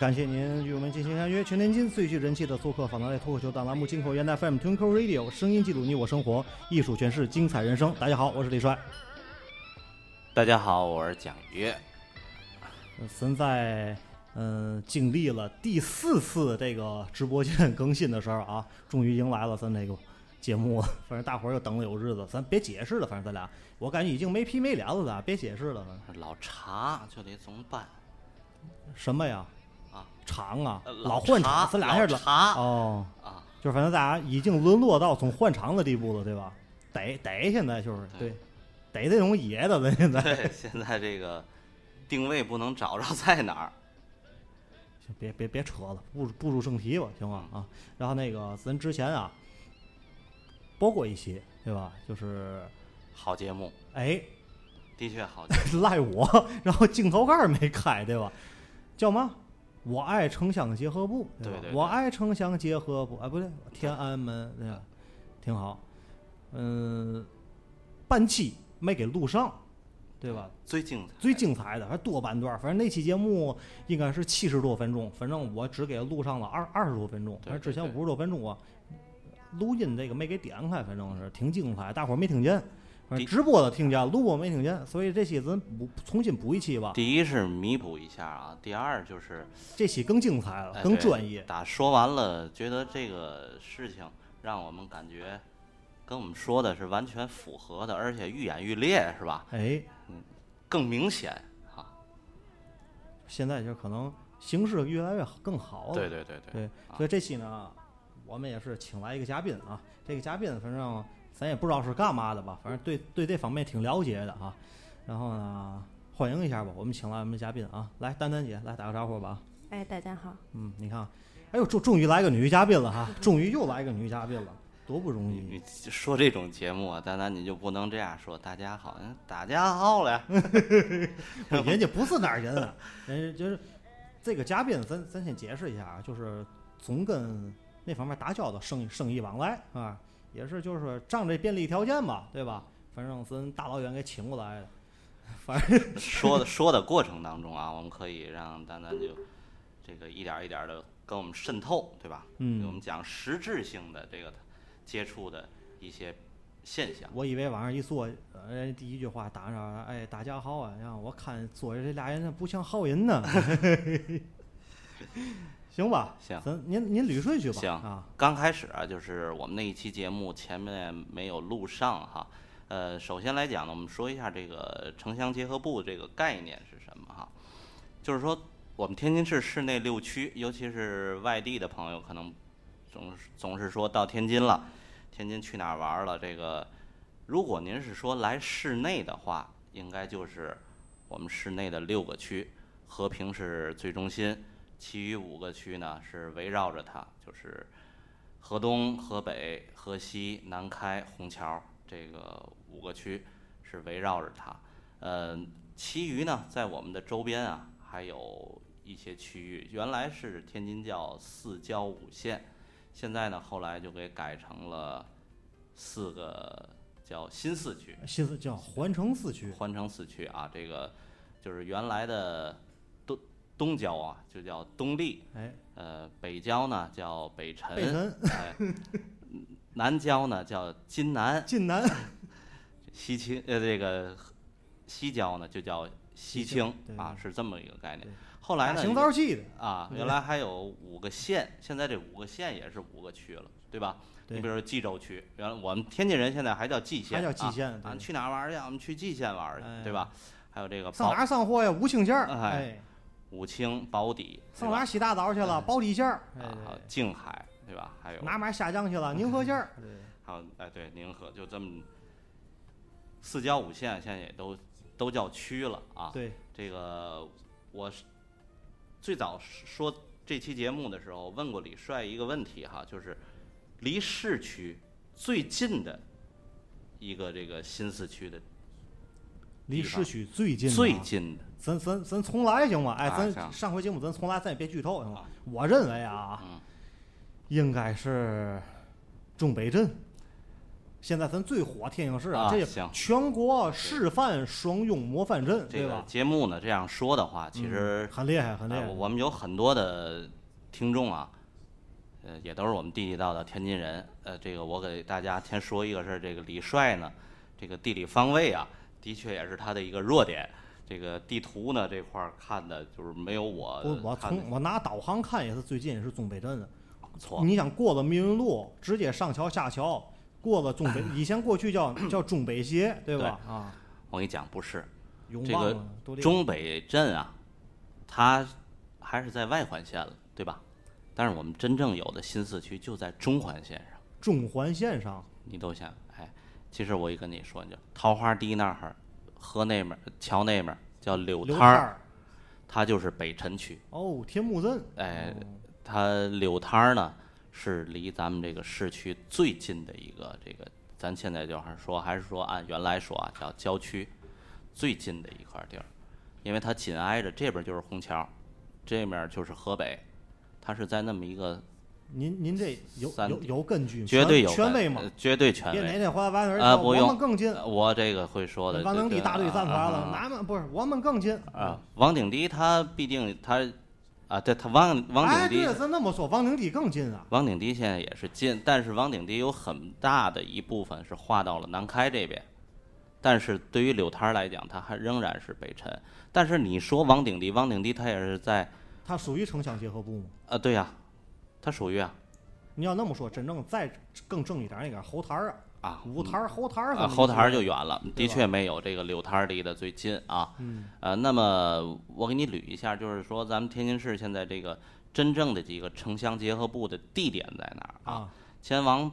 感谢您与我们进行相约。全天津最具人气的做客访谈类脱口秀大栏目《金口源 FM Twinkle Radio》，声音记录你我生活，艺术诠释精彩人生。大家好，我是李帅。大家好，我是蒋越。呃咱在嗯、经历了第四次这个直播间更新的时候啊，终于迎来了咱这个节目了。反正大伙儿又等了有日子，咱别解释了，反正咱俩我感觉已经没皮没脸了，咱别解释了。老查就得总办什么呀？啊场啊呃，老换场，茶咱俩还是老哦。啊，就是反正大家已经沦落到从换场的地步了，对吧？逮逮现在就是对对，逮这种野的咱现在。对，现在这个定位不能找着在哪儿。行别别别扯了，步入步入正题吧，行吗？啊，然后那个咱之前啊播过一期，对吧？就是好节目，哎的确好节目。赖我，然后镜头盖儿没开，对吧？叫嘛？我爱城乡结合部，吧对对对我爱城乡结合部，哎，不对，天安门，对吧？挺好。嗯，半期没给录上，对吧？最精彩，最精彩的，还多半段，反正那期节目应该是七十多分钟，反正我只给录上了二二十多分钟，反正之前五十多分钟啊，录音这个没给点开，反正是挺精彩，大伙儿没听见，直播的听见，录播没听见，所以这期咱补重新补一期吧，第一是弥补一下啊，第二就是这期更精彩了，哎更专业。打说完了，觉得这个事情让我们感觉跟我们说的是完全符合的，而且愈演愈烈，是吧？哎，嗯更明显啊。现在就可能形势越来越好更好了，对对对对，啊所以这期呢，我们也是请来一个嘉宾啊。这个嘉宾反正咱也不知道是干嘛的吧，反正对对这方面挺了解的啊。然后呢，欢迎一下吧，我们请来我们的嘉宾啊，来丹丹姐来打个招呼吧。哎，大家好，嗯，你看，哎呦，终终于来个女嘉宾了哈，终于又来个女嘉宾了，多不容易你你。说这种节目啊，丹丹你就不能这样说。大家好，嗯大家好嘞。人家不是哪儿人啊，人家就是这个嘉宾，咱咱先解释一下啊，就是总跟那方面打交道，生意生意往来啊，也是就是说仗这便利条件吧，对吧？反正森大老远给请过来的，反正 说的说的过程当中啊，我们可以让丹丹就这个一点儿一点的跟我们渗透，对吧？嗯给我们讲实质性的这个接触的一些现象。我以为往上一坐，呃，第一句话打上，哎，大家好啊，然后我看坐着这俩人不像好人呢，行吧？行咱您您捋顺序吧。行啊，刚开始啊，就是我们那一期节目前面没有录上哈。呃，首先来讲呢，我们说一下这个城乡结合部这个概念是什么哈。就是说，我们天津市市内六区，尤其是外地的朋友，可能总是总是说到天津了，天津去哪儿玩儿了？这个，如果您是说来市内的话，应该就是我们市内的六个区，和平是最中心，其余五个区呢是围绕着它，就是河东、河北、河西、南开、虹桥这个五个区是围绕着它。呃，其余呢，在我们的周边啊，还有一些区域，原来是天津叫四郊五县，现在呢，后来就给改成了四个叫新四区，新四叫环城四区，环城四区啊。这个就是原来的东东郊啊，就叫东丽，哎，呃，北郊呢叫北辰，北辰、哎，南郊呢叫津南，晋南，西青呃这个西郊呢就叫西西青啊，是这么一个概念。后来呢，行道记的，啊，原来还有五个县，现在这五个县也是五个区了，对吧？你比如说冀州区，原来我们天津人现在还叫蓟县，还叫蓟县去哪儿玩去？我们去蓟县玩去，对吧？还有这个上哪上货呀？五清县哎，武清、宝坻，上哪儿洗大澡去了？宝坻县儿，哎啊，静海，对吧？还有哪哪儿下江去了？宁河县儿，对还有哎对宁河，就这么四郊五县现在也都都叫区了啊。对，这个我是最早说这期节目的时候问过李帅一个问题哈，就是离市区最近的一个这个新四区的离市区最近最近的咱咱咱重来行吗？哎，啊咱上回节目咱重来，咱也别剧透行吗啊？我认为啊，嗯应该是中北镇。现在咱最火天津市啊这行全国示范双拥模范镇，这个？节目呢这样说的话，其嗯实很厉害，很厉害。呃我们有很多的听众啊，呃，也都是我们地地道道天津人。呃，这个我给大家先说一个是这个李帅呢，这个地理方位啊，的确也是他的一个弱点。这个地图呢这块儿看的就是没有我我我看的从我拿导航看也是最近也是中北镇的。错。你想过了密云路，直接上桥下桥，过了中北，以前过去叫叫中北街，对吧？啊，我跟你讲，不是永这个了都这中北镇啊，它还是在外环线了，对吧？但是我们真正有的新四区就在中环线上。中环线上，你都想，哎，其实我一跟你说，你就桃花堤那儿，河那面儿桥那面儿叫柳刘滩儿，它就是北辰区。哦，天目镇，哎哦，它柳滩儿呢是离咱们这个市区最近的一个这个，咱现在就是说还是说按原来说啊叫郊区最近的一块地儿，因为它紧挨着这边就是虹桥，这面就是河北，它是在那么一个您您这有有有根据，绝对有权权威吗呃？绝对权威。别哪天回来完事儿啊，不用们更近，呃我这个会说的。王这个能地大队站出来了，啊咱们不是我们更近啊，王鼎迪他毕竟他啊，对他王王哎，鼎迪对，，咱那么说，王鼎地更近啊。王鼎迪现在也是近，但是王鼎迪有很大的一部分是划到了南开这边，但是对于柳滩儿来讲，它还仍然是北辰。但是你说王鼎迪，王鼎迪他也是在它属于城乡结合部吗？啊，对呀、他属于啊你要那么说，真正再更正一点儿，那个后台儿啊，啊五台儿、后台儿啊，咱们后台儿就远了，的确没有这个柳滩儿离得最近啊。嗯，呃，那么我给你捋一下，就是说咱们天津市现在这个真正的几个城乡结合部的地点在哪儿啊？啊，先往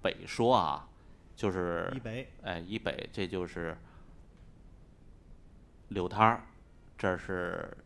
北说啊，就是以北哎以北，这就是柳滩儿，这是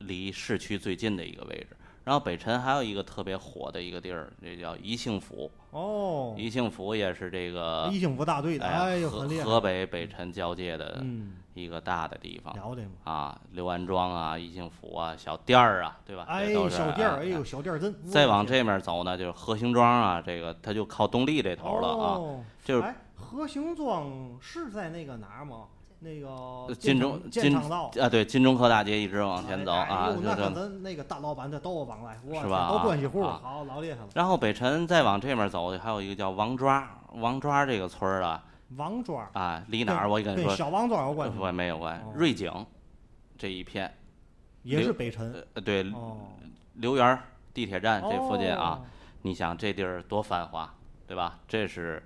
离市区最近的一个位置。然后北辰还有一个特别火的一个地儿，这叫宜兴府。哦，宜兴府也是这个宜兴府大队的，哎呦，河北北辰交界的嗯，一个大的地方。了解吗？啊，刘安庄啊，宜兴府啊，小店儿啊，对吧？哎小店儿，哎哎呦，小店儿镇。再往这面走呢，就是河兴庄啊，这个它就靠东丽这头了啊。哦就是哎，河兴庄是在那个哪儿吗？那个金昌钟金道。啊，对，金钟科大街一直往前走哎啊，那个大老板这都有往来，是吧都关系户，啊好老厉害了。然后北辰再往这面走，还有一个叫王庄，王庄这个村儿啊，王庄啊，离哪儿？我跟你说，小王庄有关系不？没有关哦。瑞景这一片，也是北辰。呃，对，刘，园地铁站这附近啊，哦，你想这地儿多繁华，对吧？这是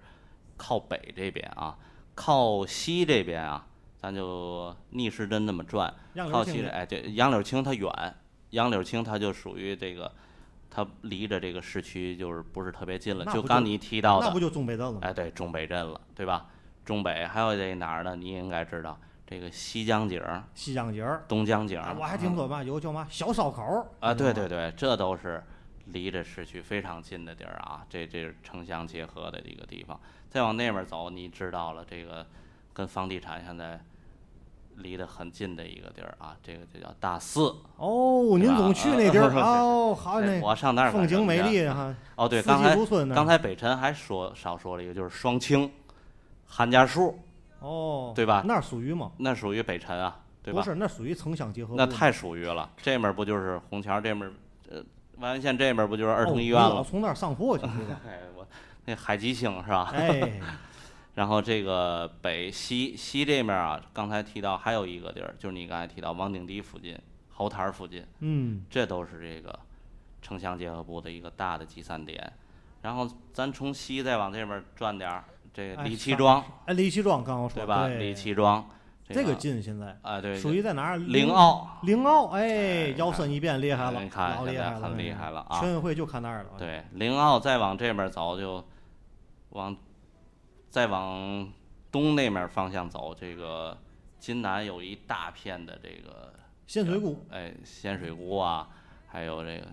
靠北这边啊，靠西这边啊，咱就逆时针那么转，好奇的靠西这哎，对，杨柳青它远，杨柳青它就属于这个，它离着这个市区就是不是特别近了，就就刚你提到的，那不就中北镇了吗？哎，对，中北镇了，对吧？中北还有这哪儿呢？你应该知道，这个西江景儿、西江景儿，东江景儿，啊我还听说嘛，有叫嘛小烧烤儿啊，对对对，这都是离着市区非常近的地儿啊，这这是城乡结合的一个地方。再往那边走，你知道了，这个跟房地产现在离得很近的一个地儿啊，这个就叫大寺。哦，您总去那地儿啊 哦，好哎那我上那儿风景美丽啊。哈，哦，对，四刚才刚才北辰还说少说了一个，就是双清、韩家树，哦，对吧那儿属于吗？那属于北辰啊，对吧不？是，那属于城乡结合。那太属于了。这面不就是红桥，这面呃万源县这面不就是儿哦童医院了？从那儿上货去，对吧？哎，我那海吉星是吧？哎，然后这个北西西这面啊，刚才提到还有一个地儿，就是你刚才提到王顶堤附近、侯台儿附近，嗯，这都是这个城乡结合部的一个大的集散点。然后咱从西再往这边转点儿，这李七庄，哎，李七庄刚刚说对吧？对李七庄，这个个近现在啊，对，属于在哪儿？灵奥，灵奥，哎哎，腰身一变厉害了，老厉害了，很厉哎害了啊全运会就看那儿了。对，灵奥再往这边走就往再往东那面方向走，这个津南有一大片的这个鲜水沽，哎鲜水沽啊，还有这个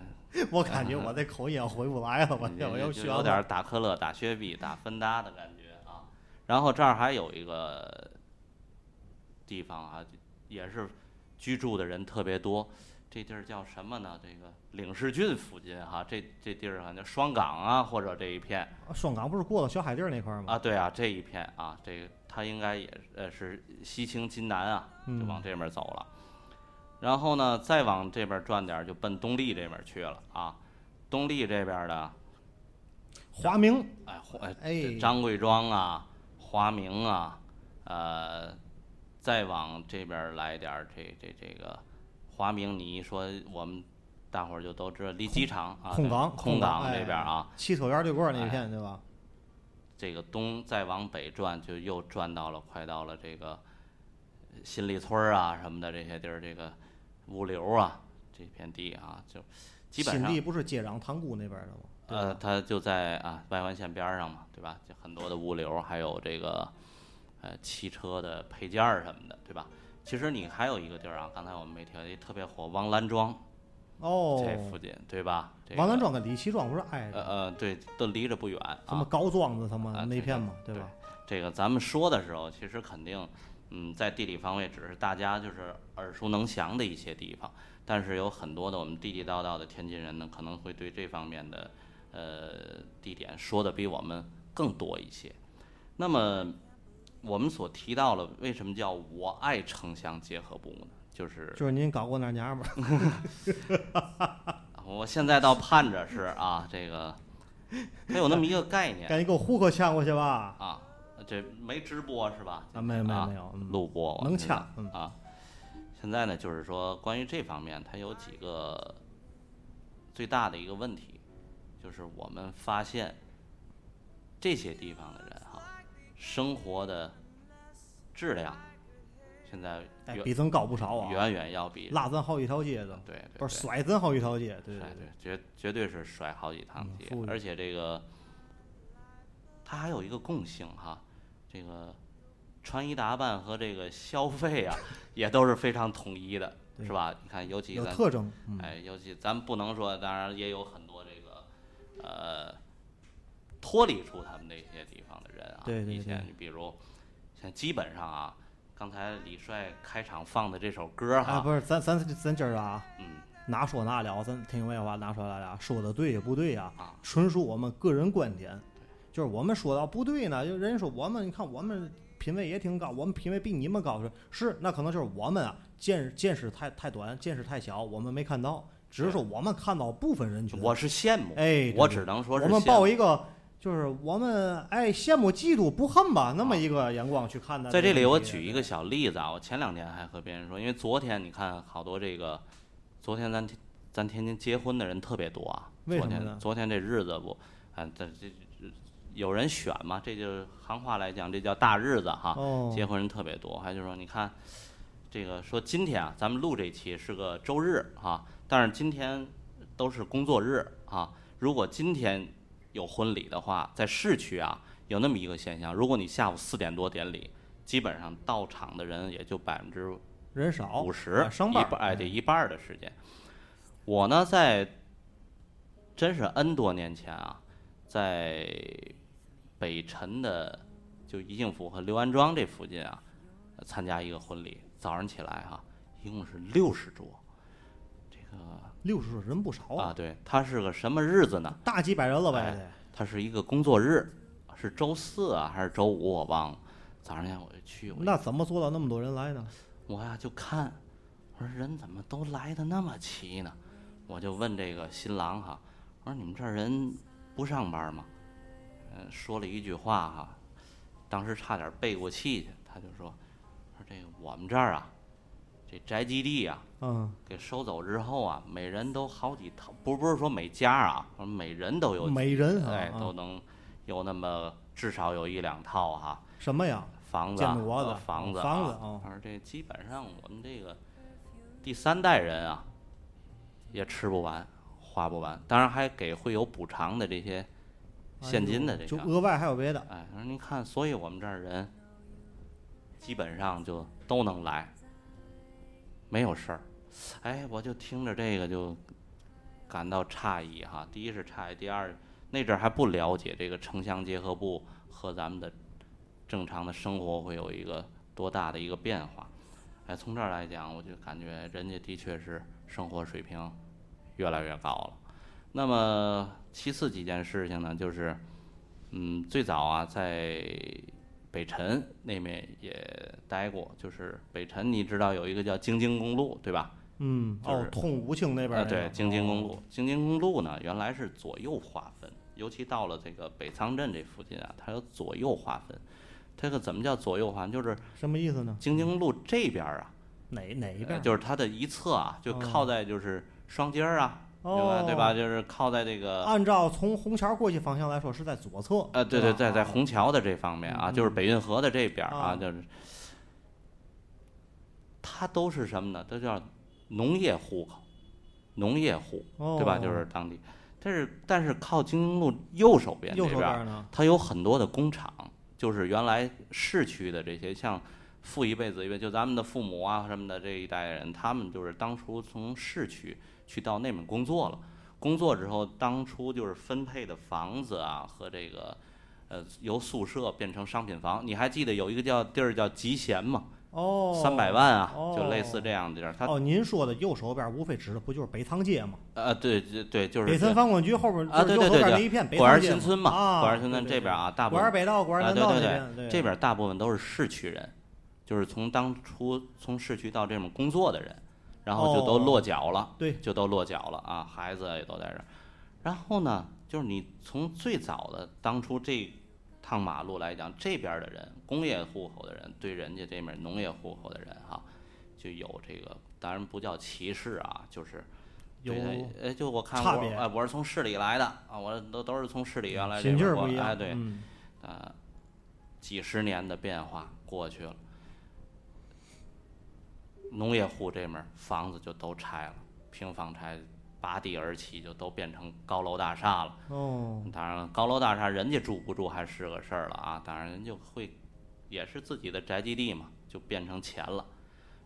我感觉我这口音要回不来了，我 就我要学就有点打可乐、打雪碧、打芬达的感觉啊。然后这儿还有一个地方啊，也是居住的人特别多。这地儿叫什么呢？这个领事郡附近哈、这这地儿好像双港啊，或者这一片双港不是过了小海地儿那块儿吗？啊，对啊，这一片啊，这个它应该也呃是西青津南啊，就嗯往这边走了。然后呢，再往这边转点儿，就奔东丽这边去了啊。东丽这边的，华明，哎，华哎张贵庄啊，华明啊，呃，再往这边来点，这这这个华明，你一说我们大伙儿就都知道，离机场啊，空港，空港港这边儿啊，汽车园对过儿那哎片对吧？这个东再往北转，就又转到了，快到了这个新立村儿啊什么的这些地儿，这个物流啊这片地啊，就基本上新立不是接壤塘沽那边的吗？呃，吧它就在啊外环线边儿上嘛，对吧？就很多的物流，还有这个呃汽车的配件儿什么的，对吧？其实你还有一个地儿啊，刚才我们没提到，也特别火，王兰庄哦，这附近，对吧？这王兰庄跟李启庄不是挨着？呃呃，对，都离着不远啊。什么高庄子他啊们那片嘛，对吧？这个咱们说的时候，其实肯定，嗯，在地理方位只是大家就是耳熟能详的一些地方，但是有很多的我们地地道道的天津人呢，可能会对这方面的呃地点说的比我们更多一些。那么我们所提到了，为什么叫我爱城乡结合部呢？就是就是您搞过那娘们儿，我现在倒盼着是啊，这个 他有那么一个概念赶紧给我户口抢过去吧！啊，这没直播是吧？啊，没有没有啊没有，嗯录播能呛嗯啊。现在呢，就是说关于这方面，它有几个最大的一个问题，就是我们发现这些地方的人哈，生活的质量现在哎，比咱高不少啊，远远要比拉咱好几条街的，对对不是甩咱好几条街，对对对，绝绝对是甩好几趟街嗯，而且这个它还有一个共性哈，这个穿衣打扮和这个消费啊，也都是非常统一的，是吧？你看，尤其咱有特征，嗯，哎，尤其咱不能说，当然也有很多这个呃脱离出他们那些地方的人啊，对对对以前你比如像基本上啊，刚才李帅开场放的这首歌哈，哎，不是，咱咱咱今儿啊，嗯哪说哪了，咱听明白话，哪说哪了，说的对也不对呀、啊纯属我们个人观点。就是我们说到不对呢，就人家说我们，你看我们品位也挺高，我们品位比你们高，是是，那可能就是我们啊见见识太太短，见识太小，我们没看到，只是说我们看到部分人群。我是羡慕，哎，我只能说是我们羡慕抱一个就是我们爱羡慕嫉妒不恨吧那么一个眼光去看待。在这里，我举一个，小例子啊，我前两天还和别人说，因为昨天你看好多这个，昨天咱天咱天津结婚的人特别多啊。昨为什么呢天昨天这日子不，啊，这这这有人选嘛？这就是行话来讲，这叫大日子哈。哦，结婚人特别多，还就说你看，这个说今天啊，咱们录这期是个周日啊，但是今天都是工作日啊。如果今天有婚礼的话，在市区啊有那么一个现象，如果你下午四点多典礼，基本上到场的人也就百分之人少五十一半哎，对，一半的时间。我呢，在真是 N 多年前啊，在北辰的就宜兴府和刘安庄这附近啊，参加一个婚礼。早上起来哈、一共是六十桌。这个六十人不少啊，，对，他是个什么日子呢？大几百人了呗哎得。它是一个工作日，是周四啊还是周五我忘了。早上天我就去，我那怎么做到那么多人来呢？我呀就看，我说人怎么都来的那么齐呢？我就问这个新郎哈，我说你们这儿人不上班吗？嗯，说了一句话哈，当时差点背过气去。他就说，说这个我们这儿啊，这宅基地呀、嗯，给收走之后啊，每人都好几套，不不是说每家啊，每人都有，每人啊哎，啊都能有那么至少有一两套哈、什么呀？房子啊、建国的呃房子、房子啊哦，反正这基本上我们这个第三代人啊，也吃不完，花不完，当然还给会有补偿的这些现金的这个。就额外还有别的。哎，您看，所以我们这儿人基本上就都能来，没有事儿。哎，我就听着这个就感到诧异哈。第一是诧异，第二那阵还不了解这个城乡结合部和咱们的正常的生活会有一个多大的一个变化。哎，从这儿来讲，我就感觉人家的确是生活水平越来越高了。那么其次几件事情呢，就是嗯，最早啊，在北辰那边也待过，就是北辰，你知道有一个叫京津公路，对吧？嗯，哦就是，通武清那边对，京津公路哦，京津公路呢，原来是左右划分，尤其到了这个北仓镇这附近啊，它有左右划分。这个怎么叫左右划分？就是什么意思呢？京津公路这边儿啊，哪哪一边？呃就是它的一侧啊，就哦靠在就是双街儿啊，对吧？哦，对吧？？就是靠在这个按照从虹桥过去方向来说，是在左侧。呃，对对，吧在在啊虹桥的这方面啊，嗯就是北运河的这边啊，啊就是它都是什么呢？都叫农业户口，农业户，对吧？就哦是当地，但是但是靠京津路右手边这边呢？它有很多的工厂，就是原来市区的这些，像父一辈子一辈，就咱们的父母啊什么的这一代人，他们就是当初从市区去到那边工作了。工作之后，当初就是分配的房子啊和这个，呃，由宿舍变成商品房。你还记得有一个叫地儿叫集贤吗？哦，三百万啊，就类似哦这样的地儿。它哦，您说的右手边无非指的不就是北仓街吗？呃，对对对，就是北这辰房管局后边啊，就是右手对对对对，边那一片北果园新村嘛，啊，果园新村这边啊，大部分果园北道、果园啊，对对对那边，对，这边大部分都是市区人，就是从当初从市区到这边工作的人，然后就都哦落脚了，对就都落脚了啊，孩子也都在这儿。然后呢，就是你从最早的当初这趟马路来讲，这边的人，工业户口的人对人家这面农业户口的人哈，就有这个，当然不叫歧视啊，就是。有对他呃，就我看我，哎，我是从市里来的啊，我都都是从市里原来这边哎，对，嗯呃，几十年的变化过去了，农业户这面房子就都拆了，平房拆，拔地而起，就都变成高楼大厦了。哦，当然了，高楼大厦人家住不住还是个事儿了啊。当然人就会，也是自己的宅基地嘛，就变成钱了，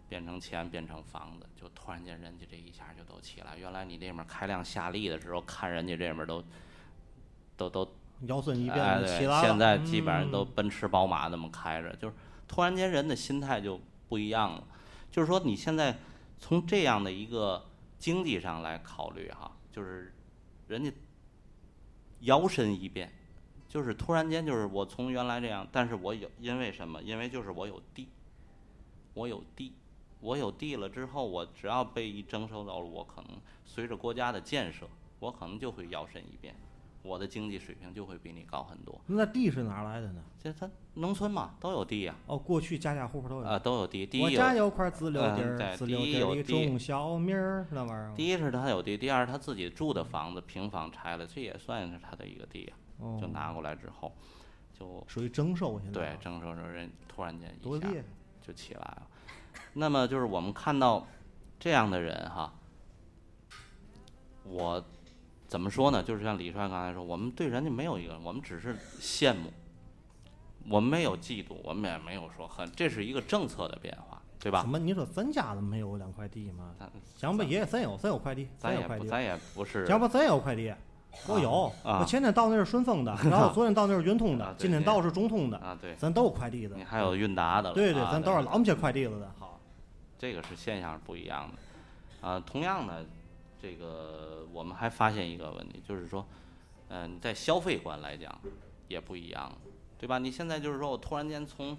变成钱，变成房子，就突然间人家这一下就都起来。原来你这面开辆夏利的时候，看人家这面都，都都腰酸一变起来了。现在基本上都嗯奔驰、宝马那么开着，就是突然间人的心态就不一样了。就是说，你现在从这样的一个经济上来考虑哈，就是人家摇身一变，就是突然间就是我从原来这样，但是我有因为什么？因为就是我有地，我有地，我有地了之后，我只要被一征收到了，我可能随着国家的建设，我可能就会摇身一变，我的经济水平就会比你高很多。那地是哪儿来的呢？这他农村嘛都有地呀、哦，过去家家户户都有。啊，都有地。第我一家有块自留地儿，自留地有地种小米儿，那玩意儿。第一是他有地，第二他自己住的房子平房拆了，这也算是他的一个地呀、哦就拿过来之后，就属于征收现在。对征收时候人突然间一下就起来了。那么就是我们看到这样的人哈，我怎么说呢？就是像李帅刚才说，我们对人家没有一个，我们只是羡慕，我们没有嫉妒，我们也没有说恨，这是一个政策的变化，对吧什？么？你说咱家怎么没有两块地吗？咱想不也咱有，咱有快递，咱也。咱也不是想不咱也有快递，我有。啊我前天到那是顺丰的，然后昨天到那是圆通的，今天到是中通的，啊，对，咱都有快递的你。还有韵达的了，对对，啊咱都是老么些快递了的。好，这个是现象是不一样的。啊，同样呢，这个我们还发现一个问题，就是说，嗯、在消费观来讲也不一样，对吧？你现在就是说我突然间从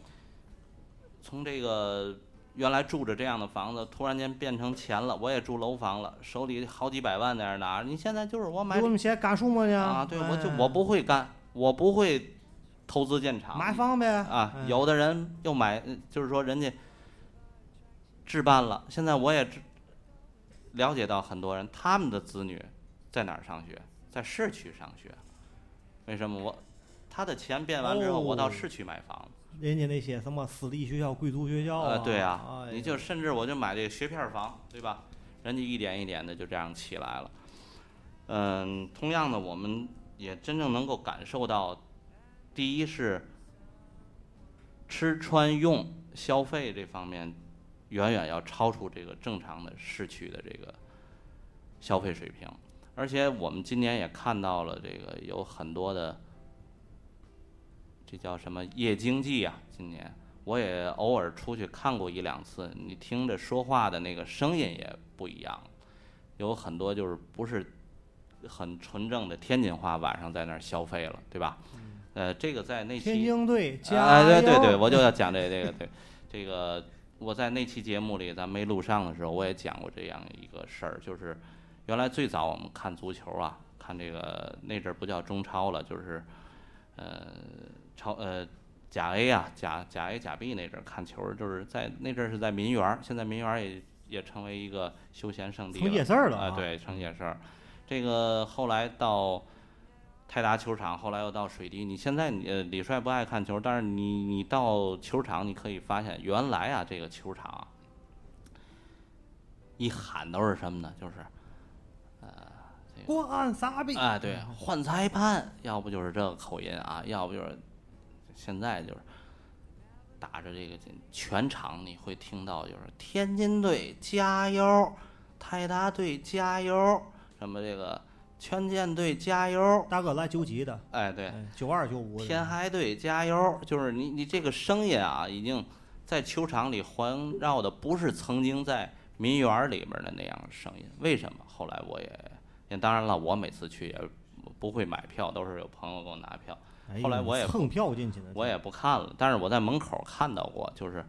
从这个原来住着这样的房子，突然间变成钱了，我也住楼房了，手里好几百万在那儿拿着。你现在就是我买给我们钱干什么呢？啊，对，我就哎我不会干，我不会投资建厂，买房呗啊，哎有的人又买，呃就是说人家置办了。现在我也知了解到很多人，他们的子女在哪儿上学？在市区上学。为什么我他的钱变完之后，我到哦市区买房？人家那些什么私立学校、贵族学校呃，对啊，哎你就甚至我就买这个学片儿房，对吧？人家一点一点的就这样起来了。嗯，同样的，我们也真正能够感受到，第一是吃穿用消费这方面，远远要超出这个正常的市区的这个消费水平。而且我们今年也看到了，这个有很多的，这叫什么夜经济啊？今年我也偶尔出去看过一两次，你听着说话的那个声音也不一样，有很多就是不是很纯正的天津话，晚上在那儿消费了，对吧？呃，这个在那期天津队加哎，对对对，我就要讲这这个对，这个我在那期节目里咱没录上的时候，我也讲过这样一个事儿，就是原来最早我们看足球啊，看这个那阵儿不叫中超了，就是呃超呃甲 A 啊甲甲 A 甲 B 那阵儿看球儿，就是在那阵儿是在民园儿，现在民园儿也也成为一个休闲圣地成夜市儿了啊对，成夜市儿。这个后来到泰达球场，后来又到水滴。你现在你呃李帅不爱看球，但是你你到球场，你可以发现原来啊这个球场啊一喊都是什么呢？就是关傻逼啊，对，换裁判，要不就是这个口音啊，要不就是现在就是打着这个全场你会听到就是天津队加油，泰达队加油，什么这个权健队加油，大哥来九几的，哎，对，哎九二九五的，天海队加油！就是你你这个声音啊，已经在球场里环绕的不是曾经在民园儿里边儿的那样的声音。为什么？后来我也，也当然了，我每次去也不会买票，都是有朋友给我拿票，后来我也蹭票进去的，我也不看了。但是我在门口看到过，就是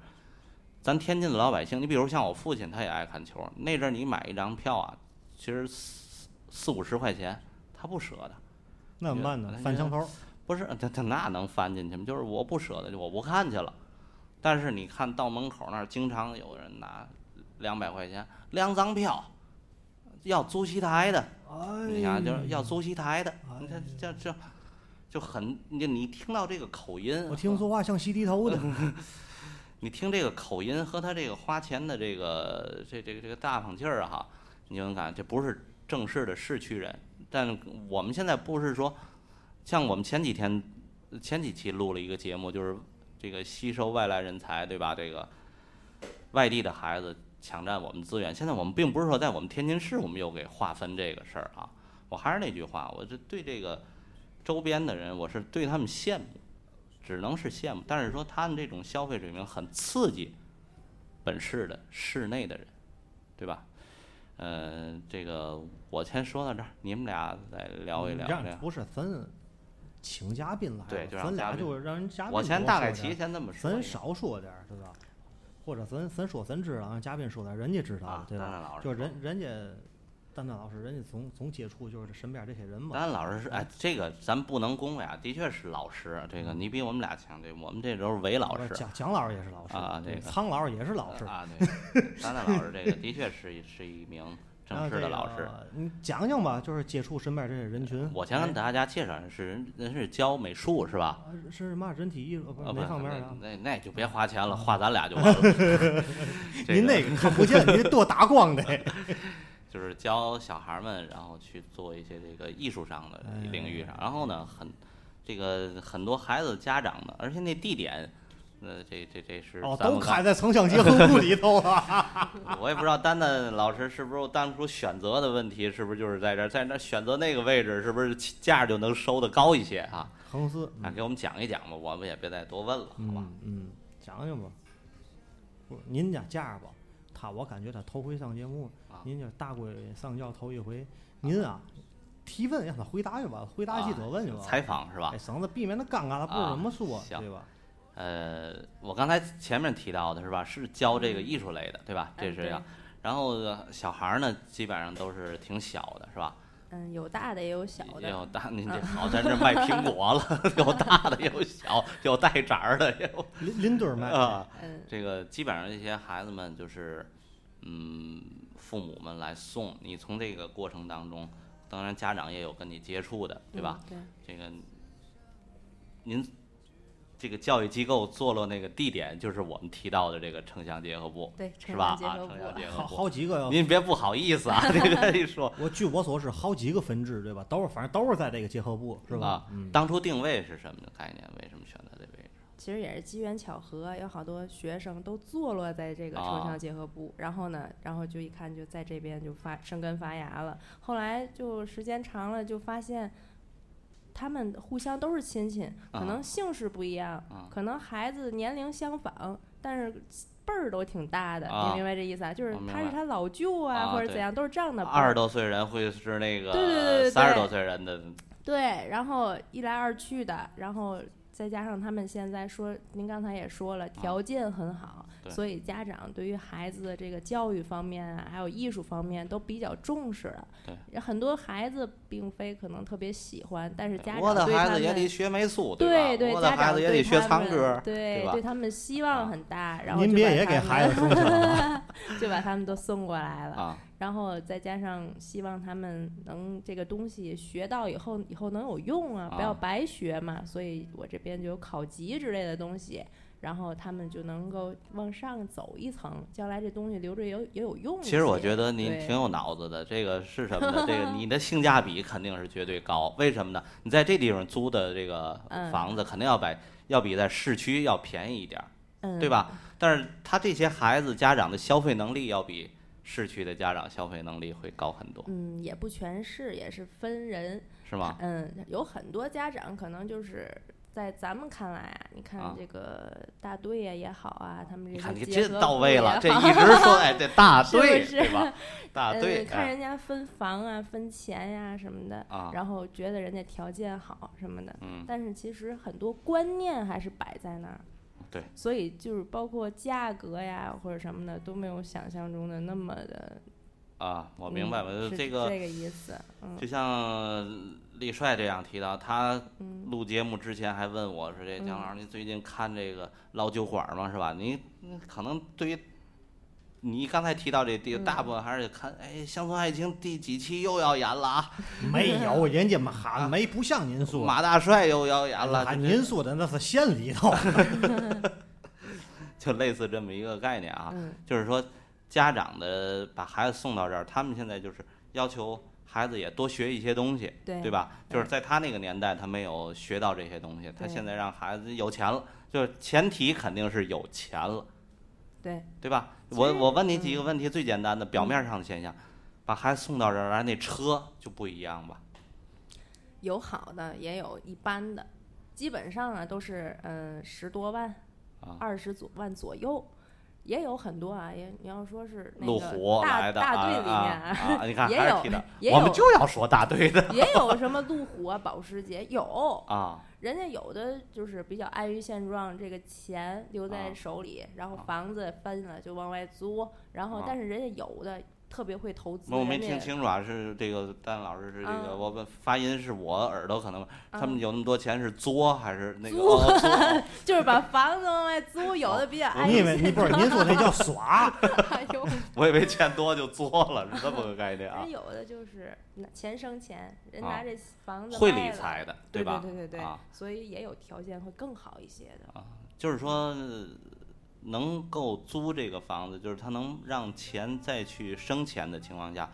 咱天津的老百姓，你比如像我父亲，他也爱看球。那阵儿你买一张票啊，其实四四五十块钱，他不舍得。那怎么办呢？翻墙头，不是，他他那能翻进去吗？就是我不舍得，就我不看去了。但是你看到门口那儿，经常有人拿两百块钱两张票，要租戏台的，你看就是要租戏台的，你看这这就很你你听到这个口音，我听说话像西低头的，你听这个口音和他这个花钱的这个这这个这个大方劲儿啊哈，你就能感觉这不是正式的市区人。但我们现在不是说，像我们前几天前几期录了一个节目，就是这个吸收外来人才，对吧？这个外地的孩子抢占我们资源。现在我们并不是说在我们天津市我们又给划分这个事儿啊。我还是那句话，我这对这个周边的人，我是对他们羡慕。只能是羡慕，但是说他们这种消费水平很刺激本市的市内的人，对吧？呃，这个我先说到这儿，你们俩再聊一聊不是咱请嘉宾来了，对就咱俩就让人嘉宾我先大概提前这么说咱。少说点儿，知道吧？或者咱咱说咱知道，让嘉宾说点儿，人家知道啊，对吧就人人家丹丹老师，人家总总接触就是身边这些人嘛。丹老师是哎，这个咱不能恭维啊，的确是老师，这个你比我们俩强，对，我们这都是伪老师蒋蒋老师也是老师啊这个苍老师也是老师。啊，对，丹丹老师这个的确是是一名正式的老师。你讲讲吧，就是接触身边这些人群。我先跟哎大家介绍，是人人是教美术是吧？啊是嘛人体艺术，不啊，是不是哪方面的啊？那那就别花钱了，花咱俩就完了。这您那个看不见，你得多打光的。就是教小孩儿们，然后去做一些这个艺术上的领域上，然后呢，很这个很多孩子家长呢，而且那地点，呃，这这这是哦，都开在城乡结合部里头了。我也不知道丹丹老师是不是当初选择的问题，是不是就是在这儿在那儿选择那个位置，是不是价就能收的高一些啊？横思，啊，给我们讲一讲吧，我们也别再多问了，好吧？嗯嗯，讲讲吧。您讲价吧，他我感觉他头回上节目，啊您这大龟上轿头一回，您啊提问让他回答去吧，回答记者问去吧，采访是吧哎，？省得避免他尴尬，他不知道怎么说，行对吧？呃，我刚才前面提到的是吧？是教这个艺术类的，对吧？这是要。然后呃小孩儿呢，基本上都是挺小的，是吧？嗯，有大的也有小的，也有大，您这好，在这卖苹果了，有大的，有小，有带盏儿的，也有 林林墩儿麦，啊。嗯这个基本上这些孩子们就是，嗯，父母们来送你，从这个过程当中，当然家长也有跟你接触的，对吧？嗯这个您这个教育机构坐落那个地点，就是我们提到的这个城乡结合部，对，是吧？啊，城乡结合部好，好几个哟。您别不好意思啊，这个一说 我据我所知，好几个分支，对吧？都是反正都是在这个结合部，是吧当初定位是什么概念？为什么选择这位置？其实也是机缘巧合，有好多学生都坐落在这个城啊乡结合部，然后呢，然后就一看就在这边就发生根发芽了。后来就时间长了，就发现他们互相都是亲戚，可啊能姓氏不一样，啊。可能孩子年龄相仿，但是辈儿都挺大的，啊。你明白这意思啊？就是他是他老舅啊，啊或者怎样，都是这样的。二十多岁人会是那个对对对对。对三十多岁人的对，然后一来二去的，然后再加上他们现在说，您刚才也说了，条件很好，所以家长对于孩子的这个教育方面啊，还有艺术方面都比较重视了。对，很多孩子并非可能特别喜欢，但是家我的长对他孩子也们得学美术，吧？对对，我的孩家长对子也得学他们唱歌，对吧？他们希望啊很大，然后您别也就把他们给孩子送了，就把他们都送过来了。啊，然后再加上希望他们能这个东西学到以后，以后能有用啊，不要啊白学嘛。所以我这边就有考级之类的东西，然后他们就能够往上走一层，将来这东西留着也有也有用。其实我觉得您挺有脑子的，这个是什么呢？这个 你的性价比肯定是绝对高，为什么呢？你在这地方租的这个嗯房子肯定要比要比在市区要便宜一点对吧？但是他这些孩子家长的消费能力要比市区的家长消费能力会高很多，嗯，也不全是，也是分人。是吗？嗯，有很多家长可能就是。在咱们看来啊，你看啊这个大队呀也好啊，他们你这看你这些结合到位了，这好一直说哎，这 大队是吧？大呃，队哎看人家分房啊、分钱呀、什么的，啊，然后觉得人家条件好什么的，嗯，但是其实很多观念还是摆在那儿。对，所以就是包括价格呀或者什么的都没有想象中的那么的。啊，我明白了，这个这个意思。嗯就像李帅这样提到，他嗯录节目之前还问我说：“这姜老师，您最近看这个老酒馆吗？是吧？你你可能对于你刚才提到这大部分还是看，哎，《乡村爱情》第几期又要演了啊？没有，人家嘛哈没不像您说，马大帅又要演了，啊您说的那是县里头，就类似这么一个概念啊。嗯就是说，家长的把孩子送到这儿，他们现在就是要求孩子也多学一些东西，对对吧？就是在他那个年代，他没有学到这些东西，他现在让孩子有钱了，就是前提肯定是有钱了，对，对吧？我我问你几个嗯问题，最简单的表面上的现象，把孩子送到这儿来，那车就不一样吧？有好的也有一般的，基本上啊都是嗯十多万啊，二十左万左右。也有很多啊，也你要说是那路个虎大来的大队里面啊啊！你看也有也有我们就要说大队的。也有什么路虎啊、保时捷有，啊。人家有的就是比较安于现状，这个钱留在啊。手里，然后啊。房子分了就往外租，然后啊。但是人家有的特别会投资，我没听清楚啊，是这个丹老师是这个，嗯我们发音是我耳朵可能，他们嗯有那么多钱是作还是那个？租哦 就是把房子往外租，有的比较安你以为你不是您说那叫 耍？哎呦，我以为钱多就作了，是这么个概念啊人。有的就是钱生钱，人啊拿这房子会理财的，对吧？对对对对啊，所以也有条件会更好一些的。啊，就是说呃能够租这个房子，就是他能让钱再去生钱的情况下，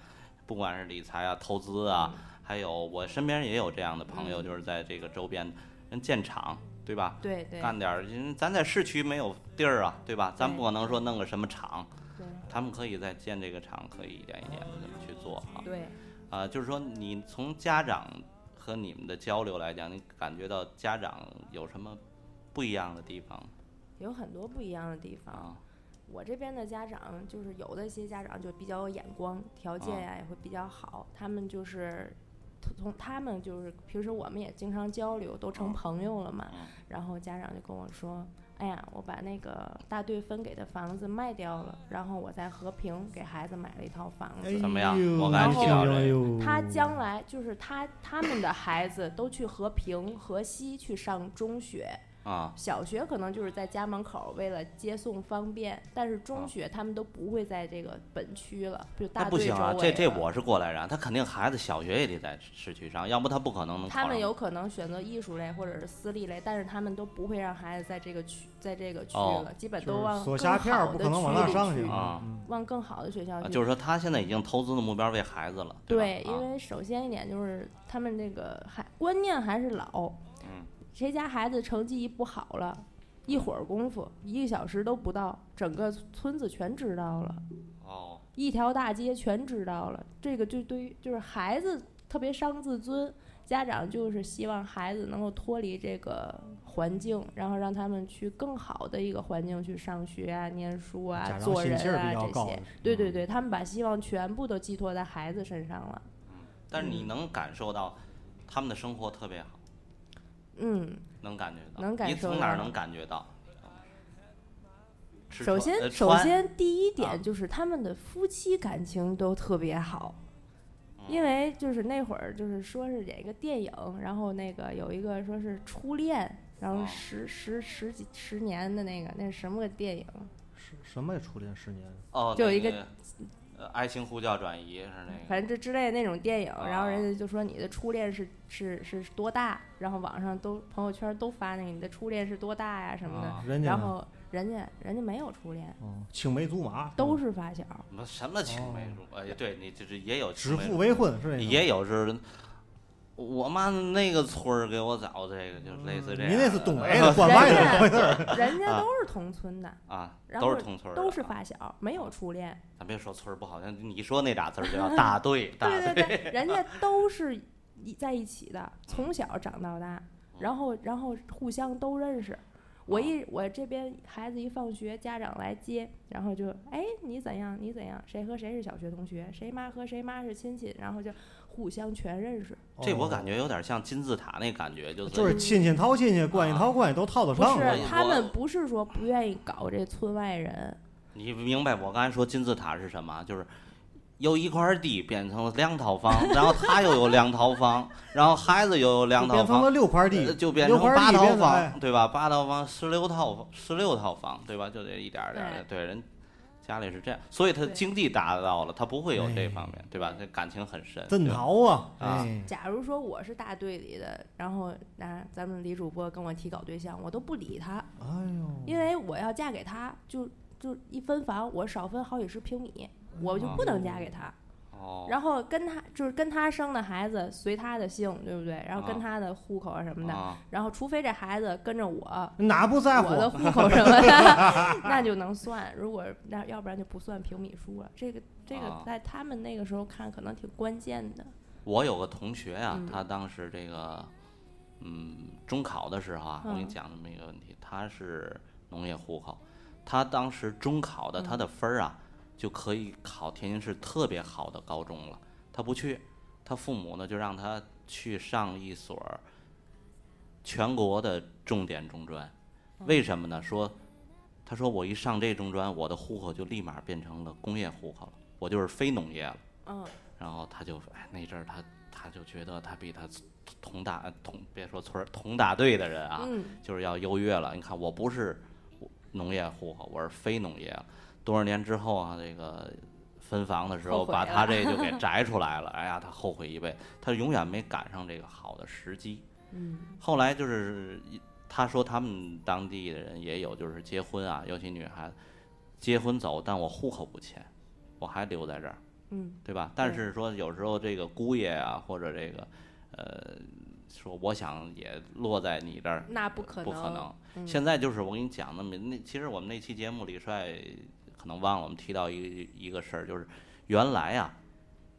不管是理财啊、投资啊，还有我身边也有这样的朋友，嗯。就是在这个周边人建厂，对吧？对对。干点儿，因为咱在市区没有地儿啊，对吧？咱不可能说弄个什么厂，对。他们可以在建这个厂，可以一点一点的这么去做哈。对，啊、就是说你从家长和你们的交流来讲，你感觉到家长有什么不一样的地方有很多不一样的地方。啊？我这边的家长就是有的一些家长就比较有眼光，条件呀也会比较好，他们就是从他们就是平时我们也经常交流，都成朋友了嘛。嗯然后家长就跟我说：“哎呀，我把那个大队分给的房子卖掉了，然后我在和平给孩子买了一套房子。哎怎么样我刚才提到这个哎呦他将来就是他他们的孩子都去和平、河西去上中学，啊，小学可能就是在家门口为了接送方便，但是啊。中学他们都不会在这个本区了，就大那不行啊，这这我是过来人，他肯定孩子小学也得在市区上，要不他不可能能他们有可能选择艺术类或者是私立类，但是他们都不会让孩子在这个区，在这个区哦了，基本都往更锁虾片儿好的不可能往那区里去上去啊。嗯往更好的学校去。啊就是说他现在已经投资的目标为孩子了，对，因为首先一点就是他们这个还观念还是老，嗯谁家孩子成绩一不好了，一会儿功夫一个小时都不到，整个村子全知道了，哦，一条大街全知道了。这个就对于就是孩子特别伤自尊，家长就是希望孩子能够脱离这个环境，然后让他们去更好的一个环境去上学啊、念书啊做人啊这些比较高的。对对对，他们把希望全部都寄托在孩子身上了。嗯但是你能感受到他们的生活特别好，嗯，能感觉到，能感受到你从哪儿能感觉到？吃首穿呃先，首穿。先第一啊。点就是他们的夫妻感情都特别好，嗯。因为就是那会儿就是说是演一个电影，然后那个有一个说是初恋，然后哦。十十十几十年的那个那是什么个电影？什什么初恋？十年？哦，就有一个个呃爱情呼叫转移是那个，反正这之类的那种电影，然后人哦家就说你的初恋是是是多大，然后网上都朋友圈都发那个你的初恋是多大呀什么的，啊人家呢然后人家人家没有初恋，哦，青梅竹马都是是发小，什么什么青梅竹？哎，对你就是也有指青梅竹腹为婚是那种也有是，我妈那个村儿给我找这个，就类似这样。你那是东北的的，关外的，人。家人家啊都是同村的，啊，都是同村的，都是啊发小，没有初恋。咱别说村儿不好听，你说那俩字儿就叫 大队，大对对对，人家都是一在一起的，从小长到大，然后然后互相都认识。我一我这边孩子一放学，家长来接，然后就哎你怎样你怎样，谁和谁是小学同学，谁妈和谁妈是亲戚，然后就互相全认识。这我感觉有点像金字塔那感觉，就是就是亲戚套亲戚，关系套关系，都套得不是上了。他们不是说不愿意搞这村外人，你明白我刚才说金字塔是什么？就是由一块地变成了两套房，然后他又有两套房，然后孩子又有两套房就变成了，六块呃地，就变成八套房，对吧？八套房，十六套房，十六套房，对吧？就这一点点的，对人家里是这样，所以他对经济达到了，他不会有这哎方面，对吧？他感情很深，真对吧好啊！啊哎，假如说我是大队里的，然后那咱们李主播跟我提搞对象，我都不理他，哎呦，因为我要嫁给他，就就一分房我少分好几十平米，我就不能嫁给他。哦，然后跟他就是跟他生的孩子随他的姓，对不对？然后跟啊他的户口啊什么的，啊然后除非这孩子跟着我。哪不在乎我？的户口什么的，那就能算。如果那要不然就不算平米数了。这个这个啊在他们那个时候看可能挺关键的。我有个同学啊、嗯他当时这个，嗯，中考的时候啊，我给你嗯讲这么一个问题，他是农业户口，他当时中考的他嗯的分儿啊，就可以考天津市特别好的高中了，他不去，他父母呢就让他去上一所全国的重点中专，嗯为什么呢？说，他说我一上这中专，我的户口就立马变成了工业户口了，我就是非农业了。嗯，然后他就哎那阵儿他他就觉得他比他同大同别说村儿同大队的人啊，嗯就是要优越了。你看我不是农业户口，我是非农业了。多少年之后啊，这个分房的时候把他这就给摘出来了。哎呀，他后悔一辈子，他永远没赶上这个好的时机。嗯后来就是他说他们当地的人也有，就是结婚啊，尤其女孩子结婚走，但我户口不迁，我还留在这儿。嗯对吧？但是说有时候这个姑爷啊，或者这个呃，说我想也落在你这儿，那不可能。不可能。嗯现在就是我给你讲那么那，其实我们那期节目李帅可能忘了，我们提到一个一个事儿，就是原来啊，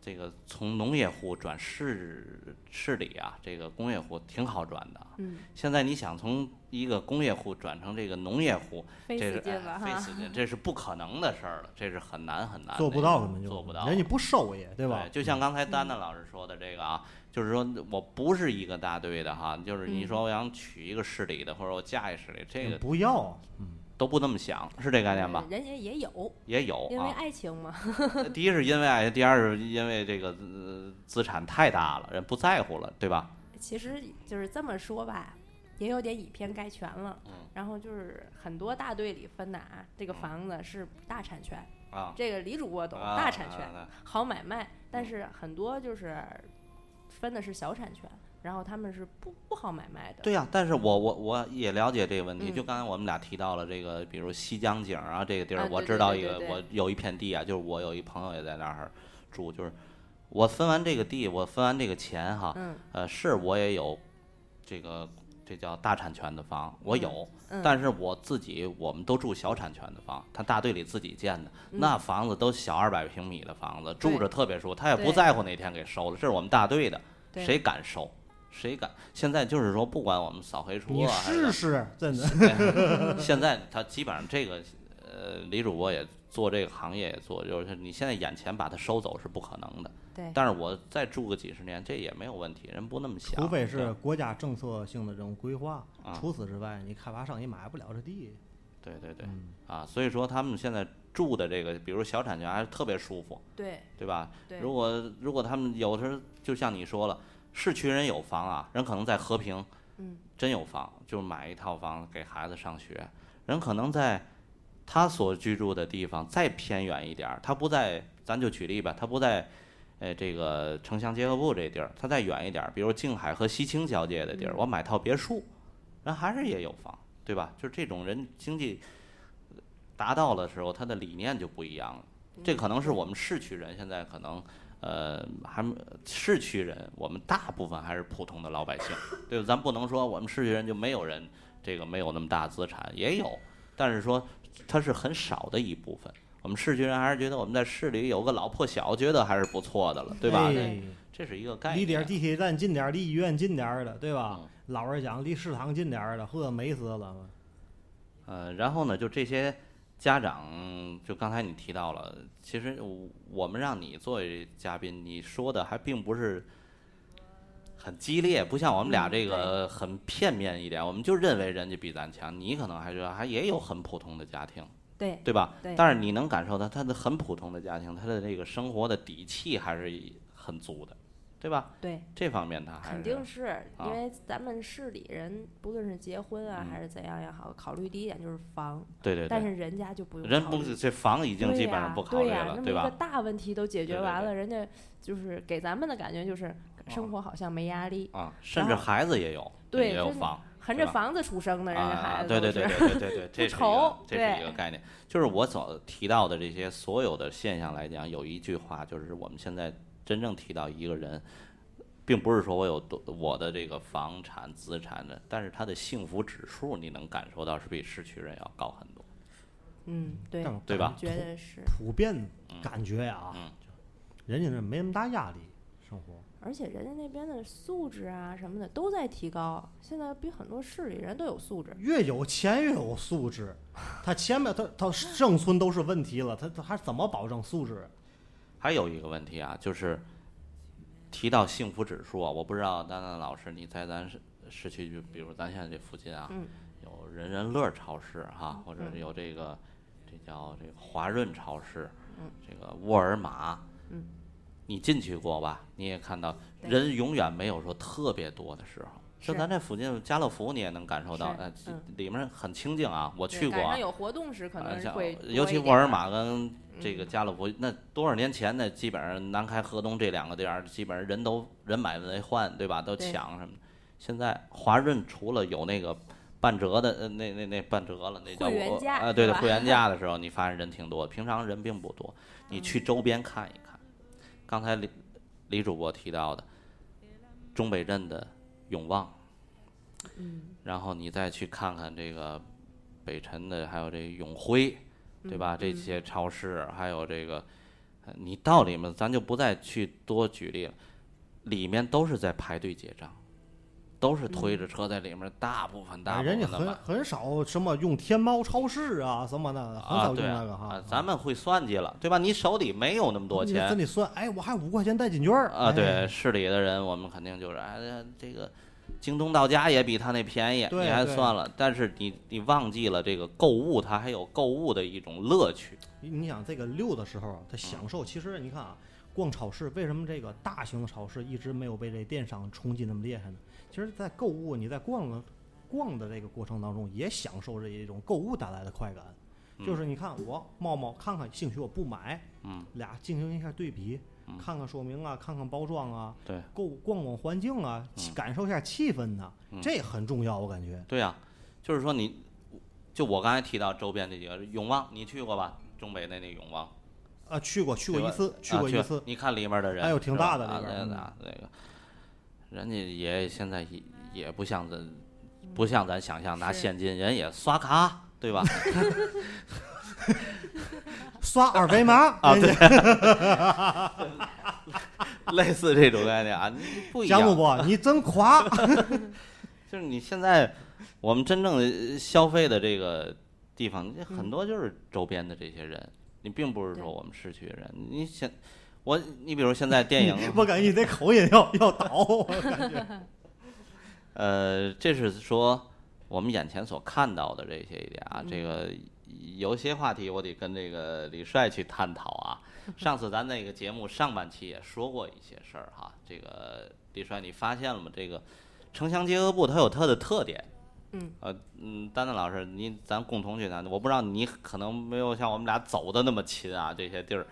这个从农业户转市市里啊，这个工业户挺好转的。嗯，现在你想从一个工业户转成这个农业户，这是死劲了哎费哈。死劲，这是不可能的事儿了，这是很难很难，做不到根本就做不到，人家不受也，对吧？就像刚才丹丹老师说的这个啊，就是说我不是一个大队的哈，就是你嗯说我想娶一个市里的，或者我嫁一市里，这个不要，嗯，都不那么想，是这概念吧？人家也有，也有因为啊，爱情嘛。第一是因为爱情，第二是因为这个呃资产太大了，人不在乎了，对吧？其实就是这么说吧，也有点以偏概全了。嗯然后就是很多大队里分的啊，这个房子是大产权，啊，这个李主播懂，啊大产权好买卖。但是很多就是分的是小产权，然后他们是不不好买卖的。对呀、但是我我我也了解这个问题。嗯就刚才我们俩提到了这个，比如西江景啊这个地儿，我知道一个，对对对我有一片地啊，就是我有一朋友也在那儿住，就是我分完这个地，我分完这个钱哈，嗯呃，是我也有这个这叫大产权的房，我有，嗯但是我自己我们都住小产权的房，他大队里自己建的，那房子都小二百平米的房子，住着特别舒服，他也不在乎哪天给收了，这是我们大队的，谁敢收？谁敢？现在就是说，不管我们扫黑除恶还是试试，真的。现在他基本上这个，呃，李主播也做这个行业也做，就是你现在眼前把它收走是不可能的。对但是我再住个几十年，这也没有问题，人不那么想。除非是国家政策性的这种规划，啊除此之外，你开发商也买不了这地。对对对，嗯啊，所以说他们现在住的这个，比如小产权还是特别舒服，对对吧？对如果如果他们有时候就像你说了，市区人有房啊，人可能在和平，嗯，真有房，就买一套房给孩子上学，人可能在他所居住的地方再偏远一点儿，他不在，咱就举例吧，他不在。呃，这个城乡结合部这地儿，他再远一点儿，比如静海和西青交界的地儿，我买套别墅，人还是也有房，对吧？就是这种人经济达到的时候，他的理念就不一样了。这可能是我们市区人现在可能，呃，还没市区人，我们大部分还是普通的老百姓，对吧？咱不能说我们市区人就没有人这个没有那么大资产，也有，但是说它是很少的一部分。我们市区人还是觉得我们在市里有个老破小，觉得还是不错的了，对吧？哎这是一个概念。离点儿地铁站近点儿，离医院近点儿的，对吧嗯？老实讲，离食堂近点儿的，呵，美死了。呃，然后呢，就这些家长，就刚才你提到了，其实我我们让你作为嘉宾，你说的还并不是很激烈，不像我们俩嗯这个很片面一点，我们就认为人家比咱强，你可能还觉得还也有很普通的家庭，对对吧？对。但是你能感受到他的很普通的家庭，他的这个生活的底气还是很足的，对吧？对，这方面他还肯定是啊因为咱们市里人，不论是结婚啊嗯还是怎样也好，考虑第一点就是房，对对对，但是人家就不用人不这房已经基本上不考虑了，对吧？那么一个大问题都解决对对对完了，人家就是给咱们的感觉就是生活好像没压力，啊，甚至孩子也有，对也有房，含对吧着房子出生的人家啊，孩子对对对对对对对，这是一愁个这是一个对概念。就是我所提到的这些所有的现象来讲，有一句话就是我们现在真正提到一个人，并不是说我有多我的这个房产资产的，但是他的幸福指数你能感受到是比市区人要高很多。嗯，对，对吧觉得是，普遍感觉呀嗯，人家那没那么大压力生活。而且人家那边的素质啊什么的都在提高，现在比很多市里人都有素质。越有钱越有素质，他前面他他生存都是问题了，他他还怎么保证素质？还有一个问题啊，就是提到幸福指数啊，我不知道丹丹老师你在咱市市区，就比如咱现在这附近啊，嗯有人人乐超市哈，或者是有这个这叫这个华润超市，嗯这个沃尔玛，嗯你进去过吧？你也看到人永远没有说特别多的时候。就咱这附近家乐福，你也能感受到，是呃，嗯里面很清静啊。我去过啊，有活动时可能会尤其沃尔玛跟这个嗯家乐福，那多少年前呢？基本上南开、河东这两个地儿，基本上人都人买为换，对吧？都抢什么的。现在华润除了有那个半折的，呃，那那那半折了，那叫会员价啊，对对，会员价的 时候，你发现人挺多，平常人并不多。你嗯去周边看一看，刚才李李主播提到的中北镇的永旺，嗯，然后你再去看看这个北辰的，还有这永辉，对吧？这嗯些超市，还有这个呃你到里面咱就不再去多举例了，里面都是在排队结账，都是推着车在里面，大部分大部哎人家很很少什么用天猫超市啊什么的，很啊，少用那个哈啊。咱们会算计了，对吧？你手里没有那么多钱咱得算，哎，我还五块钱代金券儿啊，哎对，市里的人我们肯定就是哎呀这个。京东到家也比他那便宜，你还算了，但是你你忘记了这个购物，它还有购物的一种乐趣。你你想这个溜的时候啊，他享受，其实你看啊，逛超市为什么这个大型的超市一直没有被这电商冲击那么厉害呢？其实，在购物你在逛的逛的这个过程当中，也享受这一种购物带来的快感。就是你看我冒冒看看，兴许我不买，嗯，俩进行一下对比，嗯。看看说明啊，看看包装啊，对。购逛逛环境啊，嗯。感受一下气氛呐、嗯。这很重要，我感觉。对呀、就是说你，就我刚才提到周边这几个永旺，你去过吧？中北那那永旺，啊，去过去过一次，去啊过一次，你看里面的人，哎呦挺大的那个那个，人家也现在也也不像咱，不像咱想象拿现金，人也刷卡，对吧？刷二维码啊对 类似这种概念啊，你不一样你真夸。就是你现在我们真正的消费的这个地方，这嗯很多就是周边的这些人，你并不是说我们市区的人。你现我，你比如现在电影，我感觉你这口音要要倒，我感觉。呃，这是说我们眼前所看到的这些一点啊，嗯这个有些话题我得跟这个李帅去探讨啊。上次咱那个节目上半期也说过一些事儿哈，这个李帅你发现了吗？这个城乡结合部它有它的特点。嗯，呃嗯，丹丹老师，你咱共同去谈，我不知道你可能没有像我们俩走的那么勤啊，这些地儿。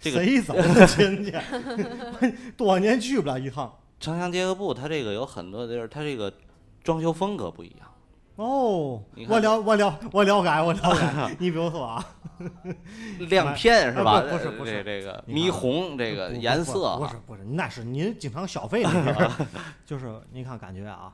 这个谁走的亲去？多少年去不了一趟。城乡结合部它这个有很多地儿，它这个装修风格不一样。哦我了我了我了解我了解。你比如说啊，亮片是吧？啊不不是不是这这个霓虹这个颜色啊不是不是，那是您经常消费的。就是您看感觉啊，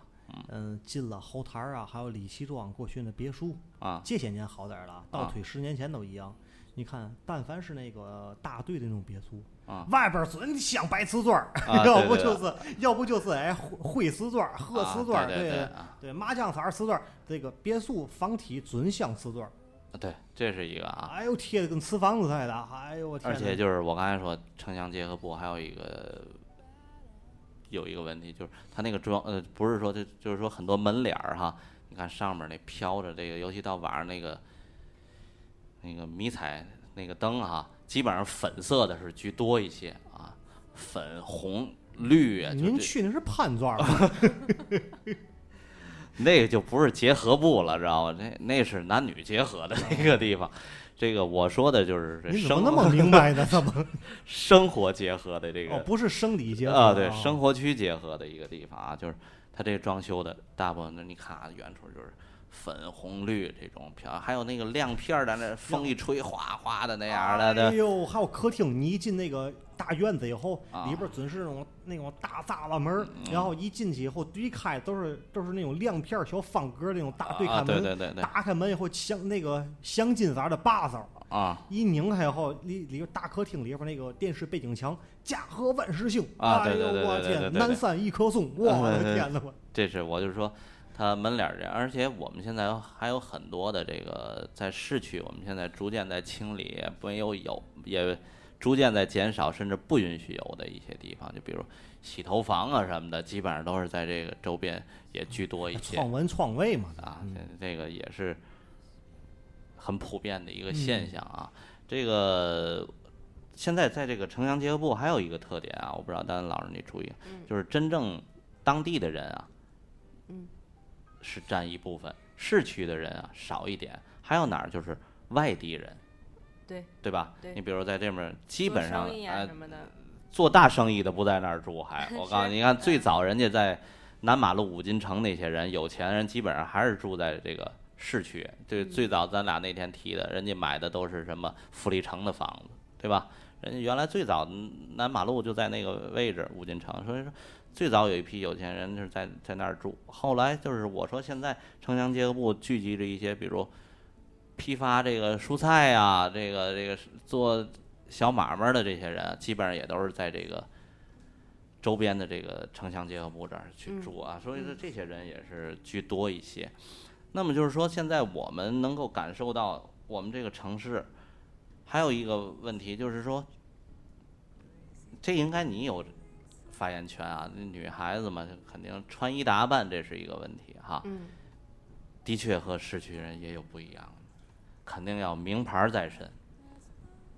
嗯，进了后台儿啊，还有李启庄过去那别墅，啊这些年好点儿了，倒啊推十年前都一样。你看，但凡是那个大队的那种别墅，啊外边儿准镶白瓷砖儿，啊 要不就是要不就是哎灰灰瓷砖儿、褐瓷砖对对对麻将色儿瓷砖儿，这个别墅房体准镶瓷砖儿，对，这是一个啊。哎呦贴的跟瓷房子似的，哎呦我天而！且就是我刚才说城乡结合部还有一个有一个问题，就是它那个装呃不是说就就是说很多门脸儿哈，你看上面那飘着这个，尤其到晚上那个那个迷彩那个灯哈，基本上粉色的是居多一些啊，粉红绿啊，您去那是潘庄儿吧？那个就不是结合部了，知道吗？那那是男女结合的那个地方。这个我说的就是这生那么明白呢？怎么？生活结合的这个哦，不是生理结合啊，对，生活区结合的一个地方啊，就是它这个装修的大部分的，你看啊，远处就是粉红绿这种漂，还有那个亮片儿的，那风一吹哗哗的那样的哎，呦，还有客厅，你一进那个大院子以后，啊里边准是那种那种大栅栏门然后一进去以后，一开都是都是那种亮片小方格儿那种大对啊，开门，对对对对打开门以后镶那个镶金色的把手，啊一拧开以后，里里边大客厅里边那个电视背景墙，家和万事兴，哎啊对对对呦我天，对对对对南山一棵松，我的对对天呐，我这是我就是说，它门脸儿这样，而且我们现在还有很多的这个在市区，我们现在逐渐在清理，没有有也逐渐在减少，甚至不允许有的一些地方，就比如洗头房啊什么的，基本上都是在这个周边也居多一些创文创卫嘛，啊，嗯这这个也是很普遍的一个现象啊。这个现在在这个城乡结合部还有一个特点啊，我不知道丹丹老师你注意，就是真正当地的人啊，嗯，是占一部分，市区的人啊少一点，还有哪儿就是外地人，对，对吧？对你比如在这边儿基本上呃做大生意的不在那儿住，还 我告诉你，你看最嗯早人家在南马路五金城那些人，有钱人基本上还是住在这个市区。对，嗯最早咱俩那天提的，人家买的都是什么富力城的房子，对吧？人家原来最早南马路就在那个位置五金城，所以说最早有一批有钱人是在在那儿住。后来就是我说现在城乡结合部聚集着一些，比如批发这个蔬菜呀、这个这个做小买卖的这些人，基本上也都是在这个周边的这个城乡结合部这儿去嗯住啊，所以说这些人也是居多一些。那么就是说，现在我们能够感受到我们这个城市还有一个问题，就是说，这应该你有发言权啊，那女孩子嘛，肯定穿衣打扮这是一个问题哈。嗯的确和市区人也有不一样，肯定要名牌在身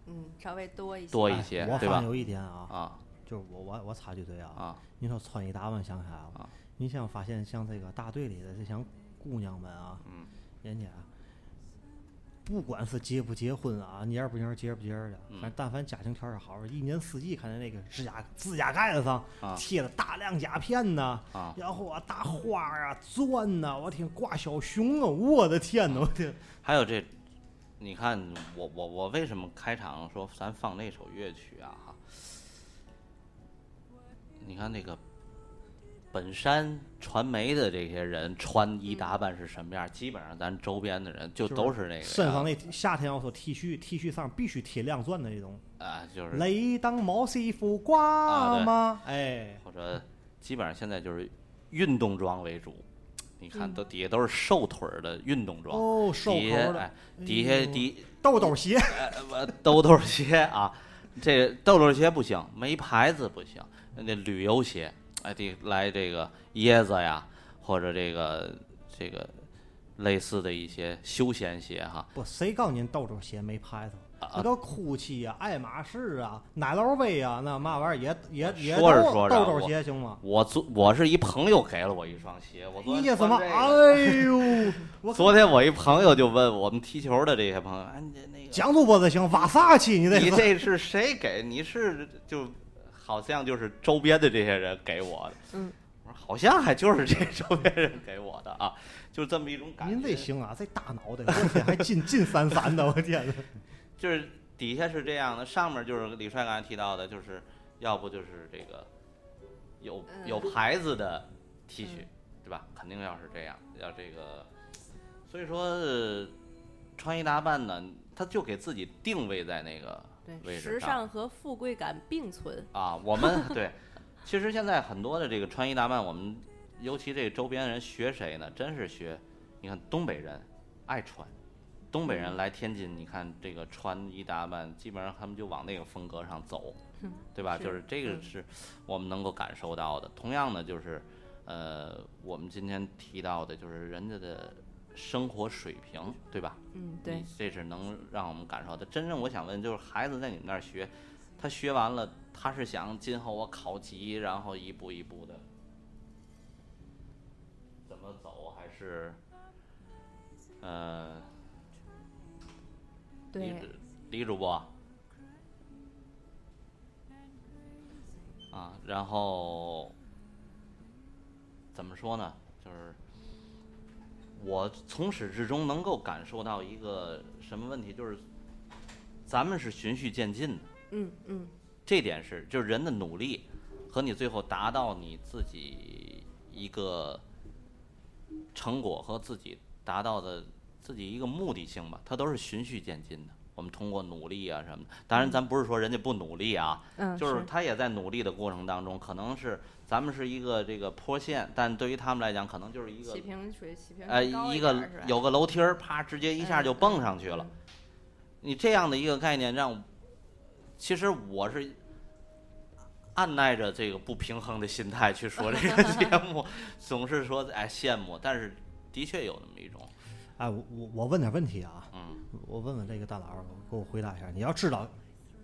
嗯，稍微多一些。多一些，对吧？有一点啊，啊就是我我我插句嘴啊，啊你说穿衣打扮想起来了啊，你像发现像这个大队里的这些姑娘们啊，嗯人家不管是结不结婚啊，年不年、结不结的，嗯。反正但凡家庭条件好，一年四季看见那个指甲指甲盖子上啊。贴了大量甲片呐，啊。然后啊大花儿啊钻呐，我天挂小熊啊，我的天呐，我天，还有这，你看我我我为什么开场说咱放那首乐曲啊？哈，你看那个本山传媒的这些人穿衣打扮是什么样？基本上咱周边的人就都是那个身上那夏天要说 T 恤，T 恤上必须贴亮钻的那种，啊，就是。雷当毛西服啊挂对。吗？哎，或者基本上现在就是运动装为主。你看，都底下都是瘦腿儿的运动装，哦，瘦底下哎口的，底下底豆豆鞋，呃兜兜鞋啊，这豆豆鞋不行，没牌子不行，那旅游鞋，哎，得来这个椰子呀，或者这个这个类似的一些休闲鞋哈。不，谁告诉您豆豆鞋没牌子？啊那都 GUCCI 啊、爱马仕啊、奶酪杯啊，那嘛玩意儿也也也说着都说着豆豆鞋行吗？我昨我是一朋友给了我一双鞋，我昨天意思吗？穿这个哎呦，我昨天我一朋友就问我们踢球的这些朋友，哎，你那个讲主播的行，瓦萨奇，你这你这是谁给？你是就好像就是周边的这些人给我的。嗯，我说好像还就是这周边人给我的啊，就这么一种感觉。您这行啊，这大脑袋，我天，还进进三三的，我天呐！就是底下是这样的，上面就是李帅刚才提到的，就是要不就是这个有有嗯牌子的 T 恤，嗯对吧？肯定要是这样，要这个，所以说、呃穿衣打扮呢，他就给自己定位在那个位对，时尚和富贵感并存。啊，我们 对，其实现在很多的这个穿衣打扮，我们尤其这个周边人学谁呢？真是学，你看东北人爱穿，东北人来天津，你看这个穿衣打扮，基本上他们就往那个风格上走，对吧？就是这个嗯是我们能够感受到的。同样的，就是呃，我们今天提到的，就是人家的生活水平，对吧？嗯，对，这是能让我们感受到的。真正我想问，就是孩子在你们那儿学，他学完了，他是想今后我考级，然后一步一步的怎么走，还是呃，李对，李主播啊，然后怎么说呢？就是我从始至终能够感受到一个什么问题，就是咱们是循序渐进的，嗯嗯，这点是就是人的努力和你最后达到你自己一个成果和自己达到的自己一个目的性吧，它都是循序渐进的。我们通过努力啊什么的，当然咱不是说人家不努力啊，嗯，就是。他也在努力的过程当中，可能是咱们是一个这个坡线，但对于他们来讲，可能就是一个起平水起平呃高一个点儿是吧有个楼梯儿，啪直接一下就嗯蹦上去了。嗯你这样的一个概念让，其实我是按耐着这个不平衡的心态去说这个节目，总是说哎羡慕，但是的确有那么一种，哎，我我我问点问题啊，嗯我问问这个大佬，给我回答一下。你要知道，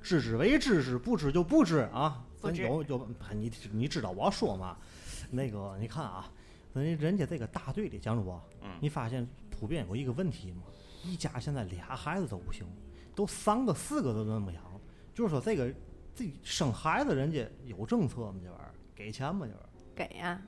知之为知之，不知就不知啊。咱有有你你知道我说嘛？那个你看啊，人人家这个大队里，蒋主播，嗯你发现普遍有一个问题吗？一家现在俩孩子都不行，都三个四个都那么养，就是说这个这生孩子人家有政策吗？这玩意儿给钱吗？这玩意儿？给呀、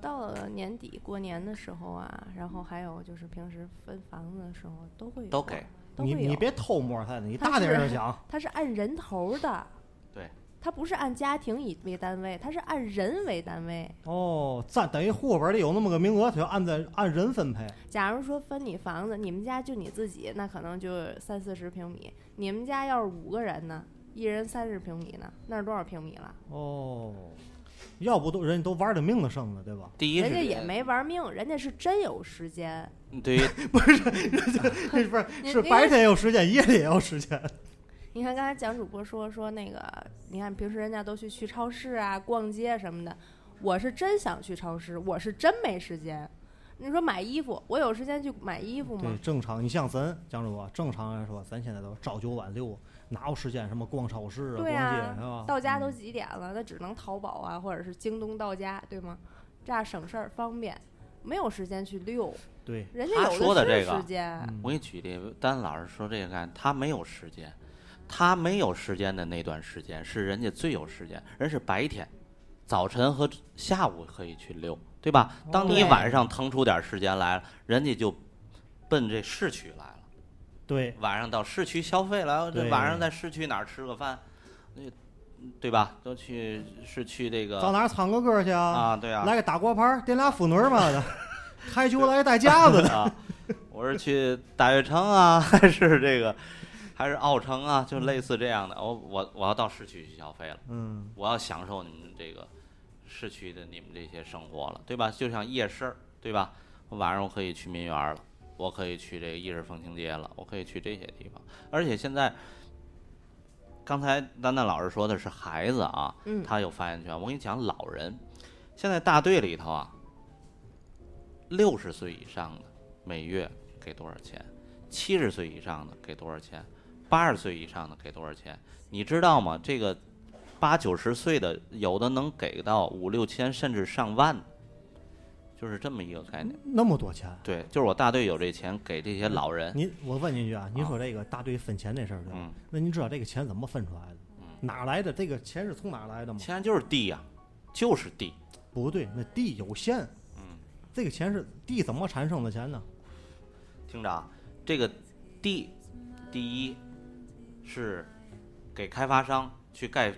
到了年底过年的时候啊，然后还有就是平时分房子的时候都会有啊都给，你都会有你别偷摸他，你大点是儿讲。他是按人头的，对，它不是按家庭以为单位，它是按人为单位。哦，咱等于户口本里有那么个名额，它就按在按人分配。假如说分你房子，你们家就你自己，那可能就三四十平米。你们家要是五个人呢，一人三十平米呢，那是多少平米了？哦，要不都人家都玩的命的生的，对吧？第一人家也没玩命，人家是真有时间。对不是 不是是白天有时间，夜里也有时间。你看刚才蒋主播说说那个，你看平时人家都去去超市啊、逛街什么的，我是真想去超市，我是真没时间。你说买衣服，我有时间去买衣服吗对，？正常。你像咱蒋主播，正常来说，咱现在都朝九晚六，哪有时间什么逛超市啊、逛对街啊是吧？到家都嗯几点了？那只能淘宝啊，或者是京东到家，对吗？这样省事儿方便，没有时间去溜，对，人家有的这个时间。嗯我给你举例，丹老师说这个概念，他没有时间，他没有时间的那段时间是人家最有时间，人是白天，早晨和下午可以去溜，对吧？当你晚上腾出点时间来了，人家就奔这市区来了，对，晚上到市区消费来了，这晚上在市区哪儿吃个饭，那对吧？都去是去这个到哪儿唱个歌去啊？啊，对啊，来个大锅盘，点俩妇女嘛的，台球来带架子的。啊，我是去大悦城啊，还是这个，还是奥城啊，就类似这样的。我我我要到市区去消费了，嗯，我要享受你们这个市区的你们这些生活了，对吧？就像夜市儿，对吧？晚上我可以去民园儿了，我可以去这个一日风情街了，我可以去这些地方。而且现在，刚才丹丹老师说的是孩子啊，嗯他有发言权。我跟你讲，老人现在大队里头啊，六十岁以上的每月给多少钱？七十岁以上的给多少钱？八十岁以上的给多少钱？你知道吗？这个八九十岁的有的能给到五六千，甚至上万，就是这么一个概念。那么多钱。对，就是我大队有这钱给这些老人。您，我问您一句啊，您说这个大队分钱这事儿，对吧？嗯那您知道这个钱怎么分出来的？哪来的？这个钱是从哪来的吗？钱就是地呀、就是地。不对，那地有限。嗯，这个钱是地怎么产生的钱呢？听着啊，这个地，第一是给开发商去盖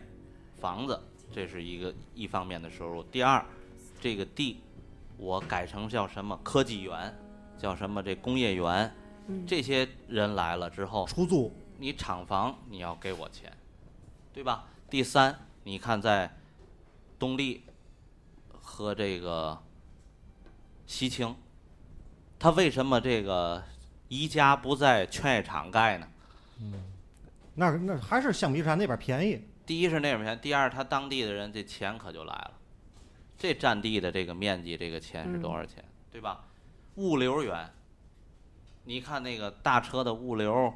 房子，这是一个一方面的收入。第二，这个地我改成叫什么科技园，叫什么这工业园，嗯这些人来了之后，出租。你厂房你要给我钱，对吧？第三，你看在东丽和这个西青，他为什么这个宜家不在劝业场盖呢？那那还是橡皮山那边便宜。第一是那边便宜，第二他当地的人这钱可就来了，这占地的这个面积，这个钱是多少钱，对吧？物流园，你看那个大车的物流，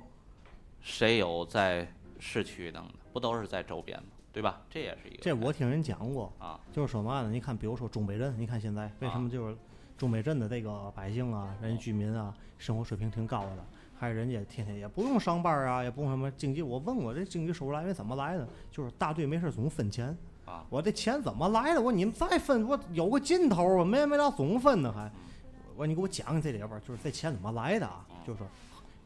谁有在市区弄的？不都是在周边吗？对吧？这也是一个这我听人讲过，啊，就是说嘛呢？你看，比如说中北镇，你看现在为什么就是中北镇的这个百姓啊，人家居民啊，生活水平挺高的，还是人家天天也不用上班啊，也不用什么经济。我问过这经济收入来源怎么来的，就是大队没事总分钱。啊我这钱怎么来的？我说你们再分，我有个尽头啊，没没了总分呢还。我说你给我讲讲这里边儿，就是这钱怎么来的啊？就是说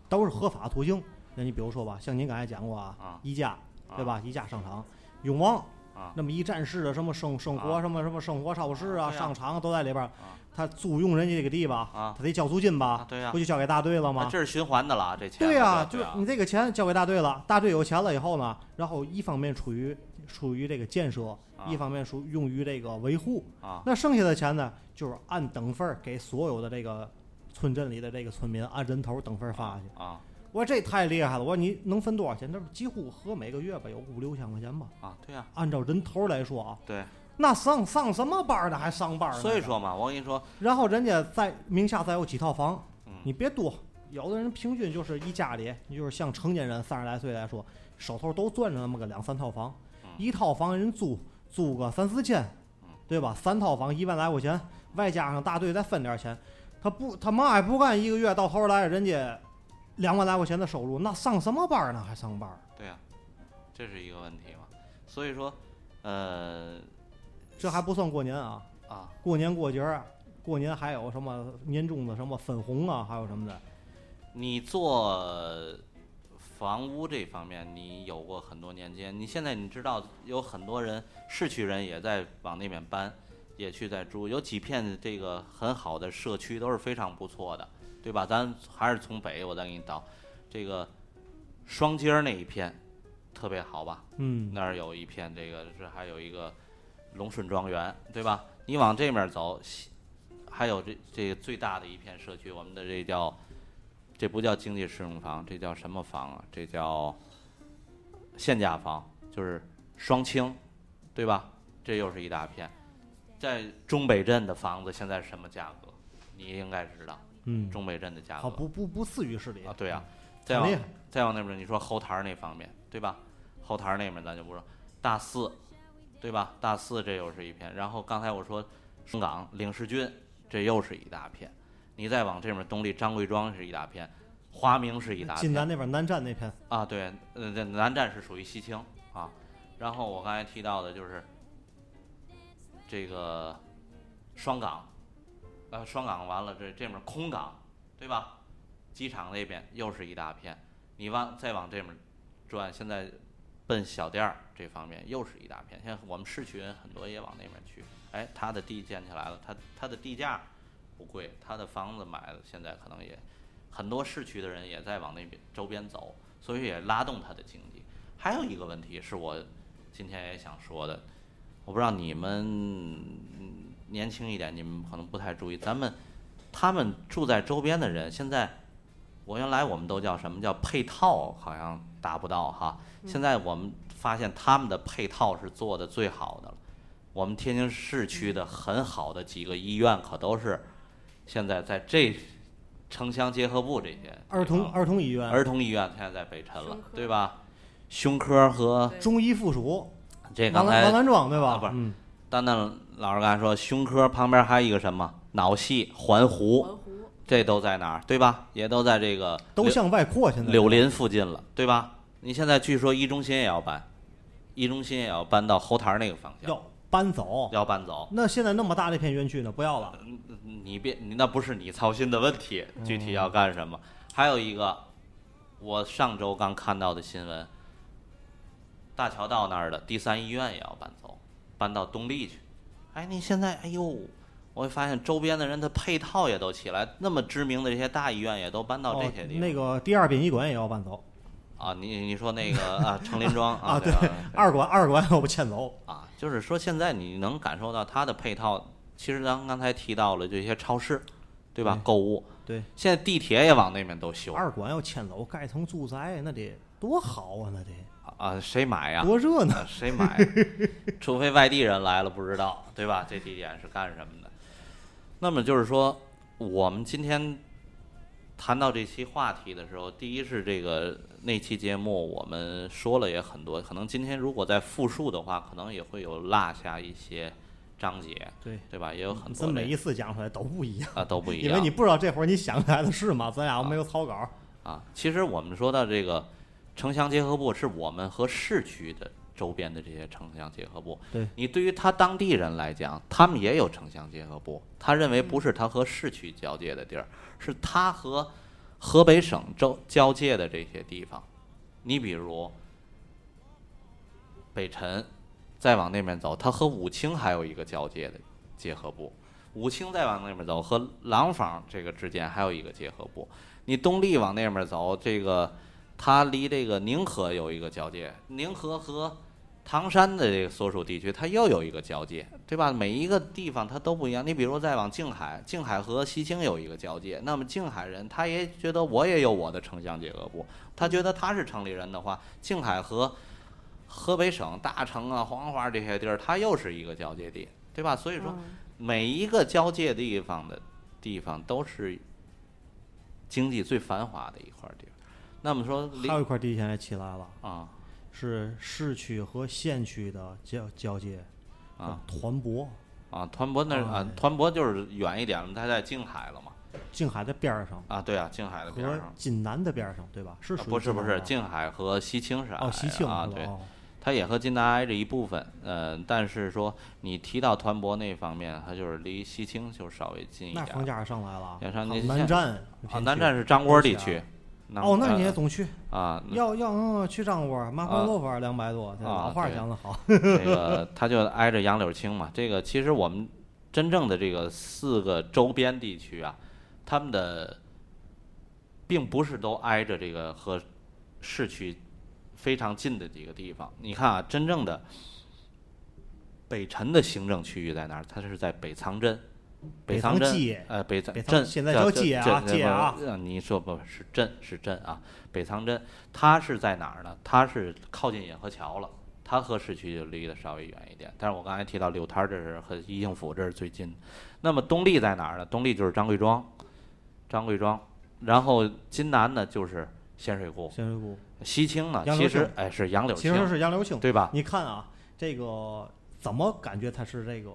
都是合法途径。那你比如说吧，像您刚才讲过啊啊，宜家对吧？宜家商场、永旺啊。那么一站式的什么生生活啊。什么什么生活超市啊、商场都在里边儿。他租用人家这个地吧，啊。他得交租金吧啊，对呀。不就交给大队了吗？这是循环的了，这钱对呀、就是你这个钱交给大队了，大队有钱了以后呢，然后一方面出于出于这个建设，一方面属用于这个维护，啊。那剩下的钱呢，就是按等份儿给所有的这个村镇里的这个村民按人头等份儿发去。啊我说这太厉害了，我说你能分多少钱？那不几乎合每个月吧有五六千块钱吧？啊，对呀、按照人头来说啊，对，那上上什么班儿呢？还上班呢？所以说嘛，我跟你说，然后人家在名下再有几套房嗯，你别多，有的人平均就是一家里，你就是像成年人三十来岁来说，手头都攥着那么个两三套房，嗯一套房人租租个三四千，对吧？三套房一万来块钱，外加上大队再分点钱，他不他嘛也不干，一个月到头来人家两万来块钱的收入，那上什么班呢？还上班？对呀、这是一个问题嘛。所以说，呃这还不算过年啊，啊，过年过节过年还有什么年终的什么分红啊，还有什么的。你做房屋这方面，你有过很多年间，你现在你知道有很多人市区人也在往那边搬，也去在住，有几片这个很好的社区都是非常不错的，对吧？咱还是从北，我再给你导，这个双街儿那一片特别好吧？嗯，那儿有一片这个是还有一个龙顺庄园，对吧？你往这面走，还有这这个最大的一片社区，我们的这叫这不叫经济适用房，这叫什么房啊？这叫限价房，就是双清，对吧？这又是一大片。在中北镇的房子现在什么价格？你应该知道，嗯，中北镇的价格好不不不次于市里啊，对啊，再往再往那边，你说后台儿那方面，对吧？后台儿那边咱就不说，大四，对吧？大四这又是一片，然后刚才我说松岗领事军，这又是一大片。你再往这边东丽张贵庄是一大片，华明是一大晋片南那边南站那片，啊，对，呃，这南站是属于西青啊。然后我刚才提到的就是这个双港，呃，双港完了这这面空港，对吧？机场那边又是一大片，你往再往这面转，现在奔小店儿这方面又是一大片。现在我们市区人很多也往那边去，哎，他的地建起来了，他他的地价不贵，他的房子买的现在可能也很多市区的人也在往那边周边走，所以也拉动他的经济。还有一个问题是我今天也想说的，我不知道你们年轻一点，你们可能不太注意，咱们他们住在周边的人，现在我原来我们都叫什么叫配套，好像达不到哈。现在我们发现他们的配套是做的最好的了。我们天津市区的很好的几个医院，可都是现在在这城乡结合部这些儿童儿童医院、儿童医院现在在北辰了，对吧？胸科和中医附属、这刚才王才兰庄对吧？啊不是嗯，丹丹老师刚才说，胸科旁边还有一个什么脑系环湖，这都在哪儿？对吧？也都在这个柳都向外扩，现在柳林附近了，对吧？你现在据说一中心也要搬，一中心也要搬到后台那个方向，要搬走。要搬走。那现在那么大的一片园区呢，不要了。你别，你那不是你操心的问题，具体要干什么？还有一个，我上周刚看到的新闻，大桥道那儿的第三医院也要搬走，搬到东丽去。哎，你现在，哎呦，我会发现周边的人的配套也都起来，那么知名的这些大医院也都搬到这哦些地方。那个第二殡仪馆也要搬走，啊，你你说那个 啊，成林庄啊，啊对二馆二馆要不迁走。啊，就是说现在你能感受到它的配套，其实咱刚才提到了这些超市，对吧？对购物，对，现在地铁也往那边都修。二馆要迁走，盖成住宅，那得多好啊，那得啊，谁买呀？多热闹。啊谁买？除非外地人来了不知道，对吧？这地点是干什么的？那么就是说，我们今天谈到这期话题的时候，第一是这个那期节目我们说了也很多，可能今天如果再复述的话，可能也会有落下一些章节，对，对吧？也有很多每一次讲出来都不一样，啊都不一样，因为你不知道这会儿你想起来的是吗？咱俩没有草稿。啊，其实我们说到这个城乡结合部，是我们和市区的周边的这些城乡结合部。对你对于他当地人来讲，他们也有城乡结合部，他认为不是他和市区交界的地儿，是他和河北省周交界的这些地方。你比如北辰，再往那边走，他和武清还有一个交界的结合部。武清再往那边走，和廊坊这个之间还有一个结合部。你东丽往那边走，这个它离这个宁河有一个交界，宁河和唐山的这个所属地区，它又有一个交界，对吧？每一个地方它都不一样。你比如再往静海，静海和西青有一个交界，那么静海人他也觉得我也有我的城乡结合部，他觉得他是城里人的话，静海和河北省大城啊、黄花这些地儿，它又是一个交界地，对吧？所以说，嗯每一个交界地方的地方都是经济最繁华的一块地方。那么说，还有一块地现在起来了，啊是市区和县区的交交界，啊团泊，啊，团泊那儿啊哎，团泊就是远一点了，它在静海了嘛。静海的边儿上啊，对啊，静海的边儿和上。津南的边儿上，对吧？是啊属于不是不是，静海和西青是哦，西青啊，对，它也和津南挨着一部分，呃，但是说你提到团泊那方面，它就是离西青就稍微近一点儿。那房价上来了。南站啊，南站是张窝地区，那哦，那呃你也总去，啊，要要嗯去张窝，麻啊婆豆腐两百多，这啊老话讲的好。这个它就挨着杨柳青嘛。这个其实我们真正的这个四个周边地区啊，他们的并不是都挨着这个和市区非常近的几个地方。你看啊，真正的北辰的行政区域在哪儿？它是在北仓镇。北仓镇呃，北镇现在叫叫镇街啊镇不街啊呃你说不是镇是镇啊，北仓镇，它是在哪儿呢？它是靠近引河桥了，它和市区就离得稍微远一点。但是我刚才提到柳滩儿这是和宜兴府这是最近。那么东丽在哪儿呢？东丽就是张贵庄，张贵庄，然后金南呢就是咸水沽，咸水沽西青呢其实青哎是杨柳其实青，是杨柳青，对吧？你看啊，这个怎么感觉它是这个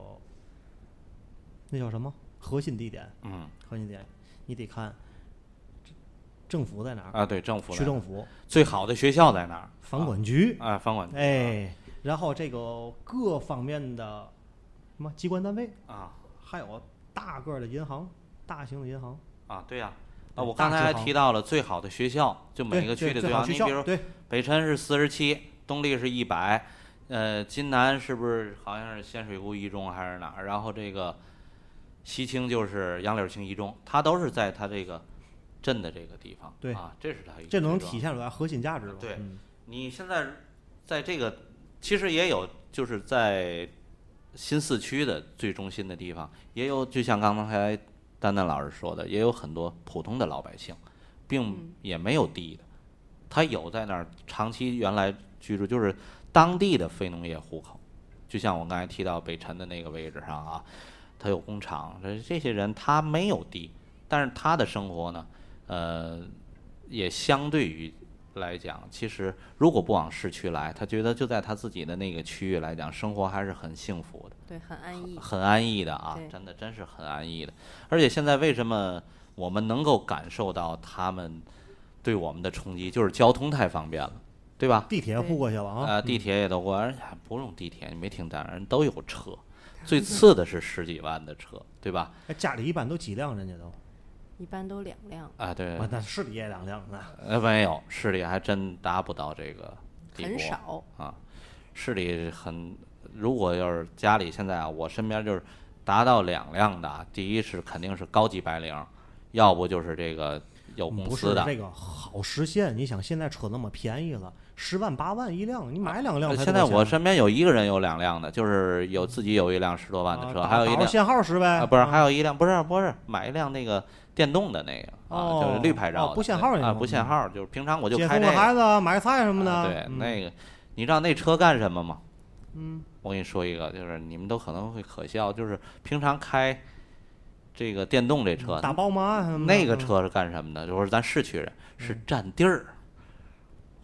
那叫什么核心地点？嗯核心点，你得看政府在哪儿，啊对，政府区政府、最好的学校在哪儿？房管局，啊，房管局哎，然后这个各方面的什么机关单位，啊还有大个儿的银行，大型的银行，啊对呀。啊，我刚才还提到了最好的学校，就每个区的最好你比如，对，北辰是四十七，东丽是一百，呃，金南是不是好像是仙水湖一中还是哪儿？然后这个西青就是杨柳青一中，它都是在它这个镇的这个地方。对啊，这是它一个这能体现出来核心价值吗？对嗯你现在在这个其实也有，就是在新四区的最中心的地方，也有就像刚才丹丹老师说的，也有很多普通的老百姓，并嗯也没有地的，他有在那儿长期原来居住，就是当地的非农业户口。就像我刚才提到北辰的那个位置上啊，他有工厂，这这些人他没有地，但是他的生活呢，呃，也相对于来讲，其实如果不往市区来，他觉得就在他自己的那个区域来讲，生活还是很幸福的，对，很安逸。很安逸的啊，真的真是很安逸的。而且现在为什么我们能够感受到他们对我们的冲击，就是交通太方便了，对吧？地铁铺过去了啊，呃，地铁也都过，而且不用地铁，你没听咱人都有车，最次的是十几万的车，对吧？哎家里一般都几辆，人家都，一般都两辆，啊，对，啊，那市里也两辆呢。呃，没有，市里还真达不到这个地步很少。啊。市里很，如果要是家里现在啊，我身边就是达到两辆的啊，第一是肯定是高级白领，要不就是这个有公不司的。是这个好实现，你想现在车那么便宜了，十万八万一辆，你买两辆现在我身边有一个人有两辆的，就是有自己有一辆十多万的车，啊还有一辆限号使呗，啊，不是，还有有一辆不是不是买一辆那个电动的那个啊，就是绿牌照不限号那啊，不限号，就是平常我就开这个。孩子啊买菜什么的，啊对，嗯那个你知道那车干什么吗？嗯，我跟你说一个，就是你们都可能会可笑，就是平常开这个电动这车，大宝马那个车是干什么的？就是咱市区人是占地儿，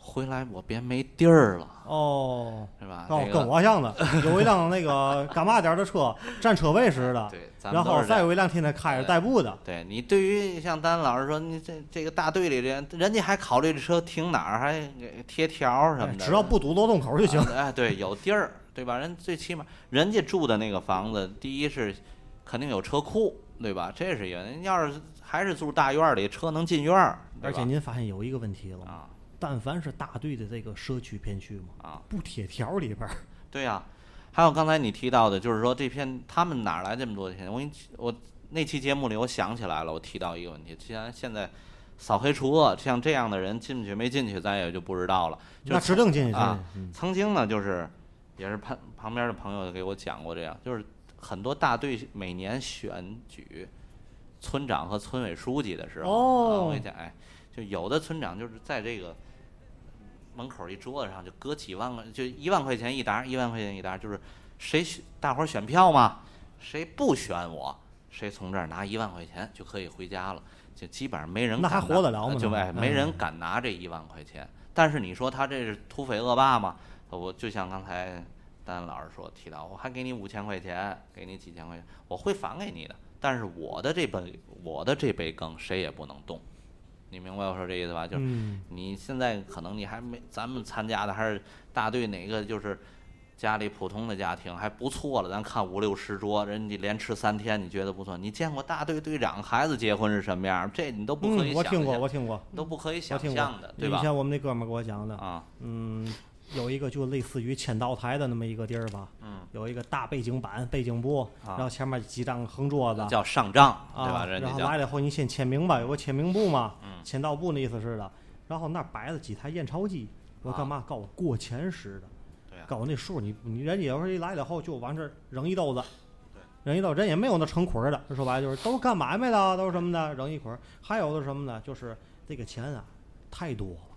回来我别没地儿了，哦。是吧？哦，跟我像的，有一辆那个干嘛点的车，占车位似的，对，然后再有一辆天天开着代步的，对你对于像丹老师说，你这这个大队里人，人家还考虑这车停哪儿，还给贴条什么的，哎只要不堵楼洞口就行。啊哎，对，有地儿，对吧？人最起码人家住的那个房子，第一是肯定有车库，对吧？这是一个。人要是还是住大院里，车能进院儿，而且您发现有一个问题了吗？啊但凡是大队的这个社区片区嘛，啊，不贴条里边儿，对呀、还有刚才你提到的，就是说这片他们哪来这么多钱？我给你我那期节目里我想起来了，我提到一个问题，既然现在扫黑除恶，像这样的人进去没进去，咱也就不知道了。就那指定进去啊。嗯曾经呢，就是也是旁旁边的朋友给我讲过这样，就是很多大队每年选举村长和村委书记的时候，哦啊我跟你讲，哎，就有的村长就是在这个门口一桌子上就搁几万块，就一万块钱一沓，一万块钱一沓，就是谁选大伙儿选票嘛，谁不选我，谁从这儿拿一万块钱就可以回家了，就基本上没人那还活得了吗就哎，没人嗯敢拿这一万块钱。但是你说他这是土匪恶霸吗？我就像刚才丹老师说提到，我还给你五千块钱，给你几千块钱，我会返给你的。但是我的这杯我的这杯羹谁也不能动，你明白我说这意思吧？就是嗯，你现在可能你还没，咱们参加的还是大队哪个就是家里普通的家庭还不错了，咱看五六十桌，人家连吃三天，你觉得不错？你见过大队队长孩子结婚是什么样？这你都不可以嗯，想象，我听过，我听过，都不可以想象的，，对吧？以前我们那哥们儿给我讲的，啊，嗯，有一个就类似于签到台的那么一个地儿吧，嗯，有一个大背景板、背景布，啊然后前面几张横桌子，叫上账，对吧？然后来了以后你先签名吧，有个签名簿嘛，嗯签到簿那意思似的，然后那儿摆了几台验钞机，我干嘛？告我过钱使的，对啊告我那数你你人家有时候一来了以后就往这扔一兜子对。扔一兜，人也没有那成捆儿的，说白了就是都是干买卖的，都是什么的，扔一捆儿。还有的什么呢？就是这个钱啊太多了，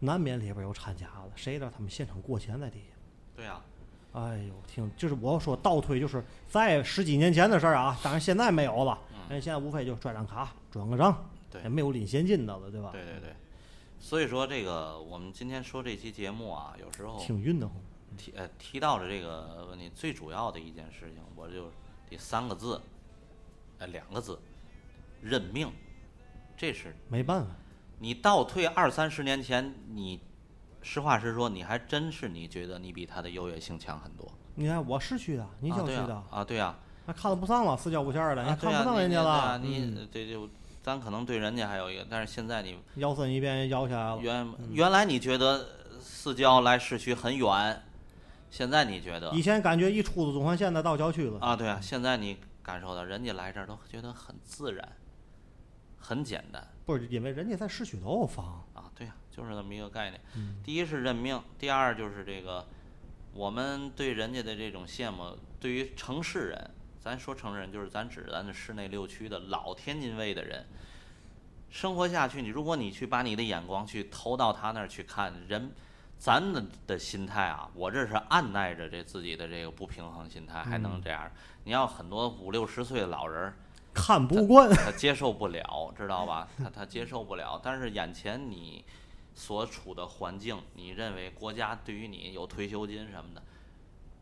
难免里边有掺假的，谁知道他们现场过钱在底下？对啊，哎呦，听，就是我说倒推，就是在十几年前的事儿啊，当然现在没有了，嗯人现在无非就拽张卡、转个账，对也没有领现金的了，对吧？对对对。所以说，这个我们今天说这期节目啊，有时候挺晕的慌。提呃提到了这个问题，最主要的一件事情，我就第三个字，呃两个字，认命。这是没办法，你倒退二三十年前，你实话实说，你还真是你觉得你比他的优越性强很多。你看我市区的，你郊区的啊，啊对啊，那看了不上了，四郊五线儿的，啊啊你看不上人家了。你嗯这就咱可能对人家还有一个，但是现在你摇身一变摇起来了。原嗯原来你觉得四郊来市区很远，现在你觉得以前感觉一出了中环线的到郊区了，啊，对啊，现在你感受到人家来这儿都觉得很自然，很简单不是因为人家在市区都有房，啊，对啊，就是这么一个概念。嗯第一是认命，第二就是这个我们对人家的这种羡慕，对于城市人，咱说城市人就是咱指咱的市内六区的老天津卫的人。生活下去，你如果你去把你的眼光去投到他那儿去看人，咱的的心态啊，我这是按耐着这自己的这个不平衡心态，还能嗯这样。你要很多五六十岁的老人儿，看不惯。他接受不了，知道吧？他他接受不了。但是眼前你所处的环境，你认为国家对于你有退休金什么的，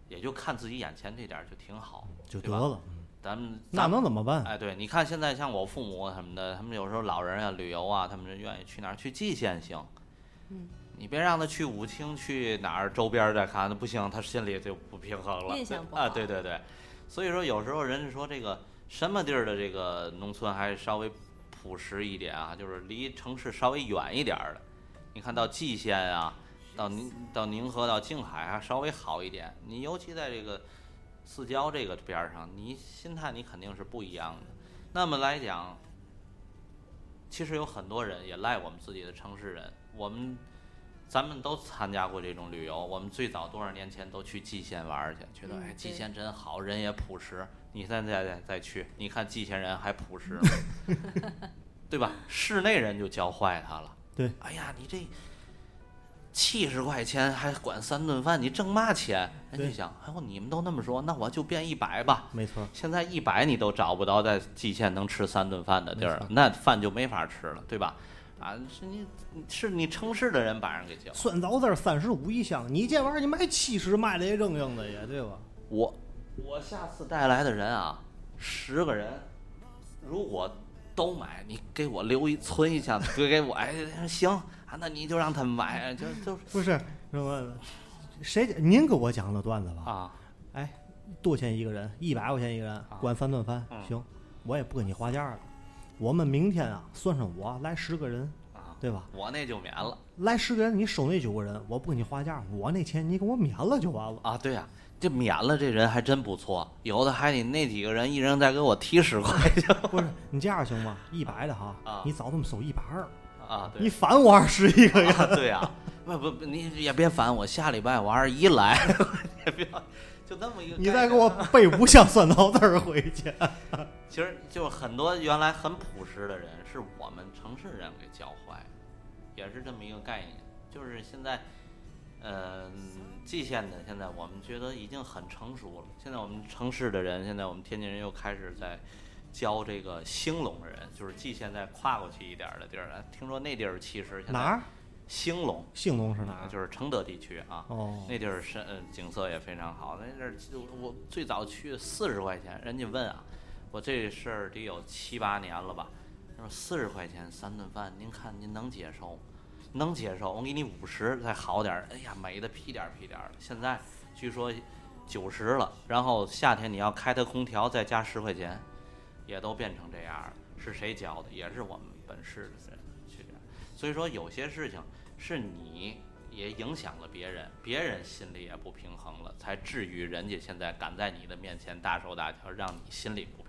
也就看自己眼前这点就挺好，就得了，嗯咱们那能怎么办？哎，对，你看现在像我父母什么的，他们有时候老人啊旅游啊，他们就愿意去哪儿？去蓟县行。嗯你别让他去武清，去哪儿周边再看，那不行，他心里就不平衡了。印象不啊，对对对，所以说有时候人家说这个什么地儿的这个农村还稍微朴实一点啊，就是离城市稍微远一点儿的。你看到蓟县啊，到宁到宁河到静海还稍微好一点。你尤其在这个四郊这个边儿上，你心态你肯定是不一样的。那么来讲，其实有很多人也赖我们自己的城市人，我们咱们都参加过这种旅游。我们最早多少年前都去蓟县玩儿去，觉得嗯哎蓟县真好，人也朴实。你现在再再去，你看蓟县人还朴实吗？对吧？市内人就教坏他了。对，哎呀，你这七十块钱还管三顿饭，你挣嘛钱？人对家想，哎呦，你们都那么说，那我就变一百吧。没错，现在一百你都找不到在蓟县能吃三顿饭的地儿了，那饭就没法吃了，对吧？啊，是你是你城市的人把人给教。酸枣子三十五一箱，你这玩意儿你卖七十卖的也扔扔的也对吧？我我下次带来的人啊，十个人，如果都买，你给我留一存一下，给给我，哎，行啊，那你就让他们买，就就不是什么？谁您给我讲的段子吧？啊，哎，多钱一个人？一百块钱一个人，管三顿饭，嗯行，我也不跟你划价了。我们明天啊，算上我来十个人，啊对吧？我那就免了来十个人，你收那九个人，我不给你划价，我那钱你给我免了就完了。啊，对呀、这免了这人还真不错，有的还得那几个人一人再给我提十块钱 不是你这样行吗？一百的哈，啊你早他们收一百二，啊，对你返我二十一个呀？啊，对呀、不不不，你也别烦我，下礼拜我二十一来，也别就那么一个。你再给我，背五箱酸枣子儿回去。其实就是很多原来很朴实的人，是我们城市人给教坏的，也是这么一个概念。就是现在，呃，蓟县的现在我们觉得已经很成熟了。现在我们城市的人，现在我们天津人又开始在教这个兴隆人，就是蓟县再跨过去一点儿的地儿。听说那地儿其实现在哪儿？兴隆兴隆是哪儿？就是承德地区啊。哦，那地儿是呃景色也非常好，那地儿就我最早去四十块钱，人家问啊，我这事儿得有七八年了吧？他说四十块钱三顿饭，您看您能接受吗？能接受，我给你五十再好点儿。哎呀，美的屁颠儿屁颠儿的。现在据说九十了，然后夏天你要开它空调再加十块钱，也都变成这样了。是谁教的？也是我们本市的人去这样。所以说有些事情是你也影响了别人，别人心里也不平衡了，才至于人家现在敢在你的面前大手大脚，让你心里不。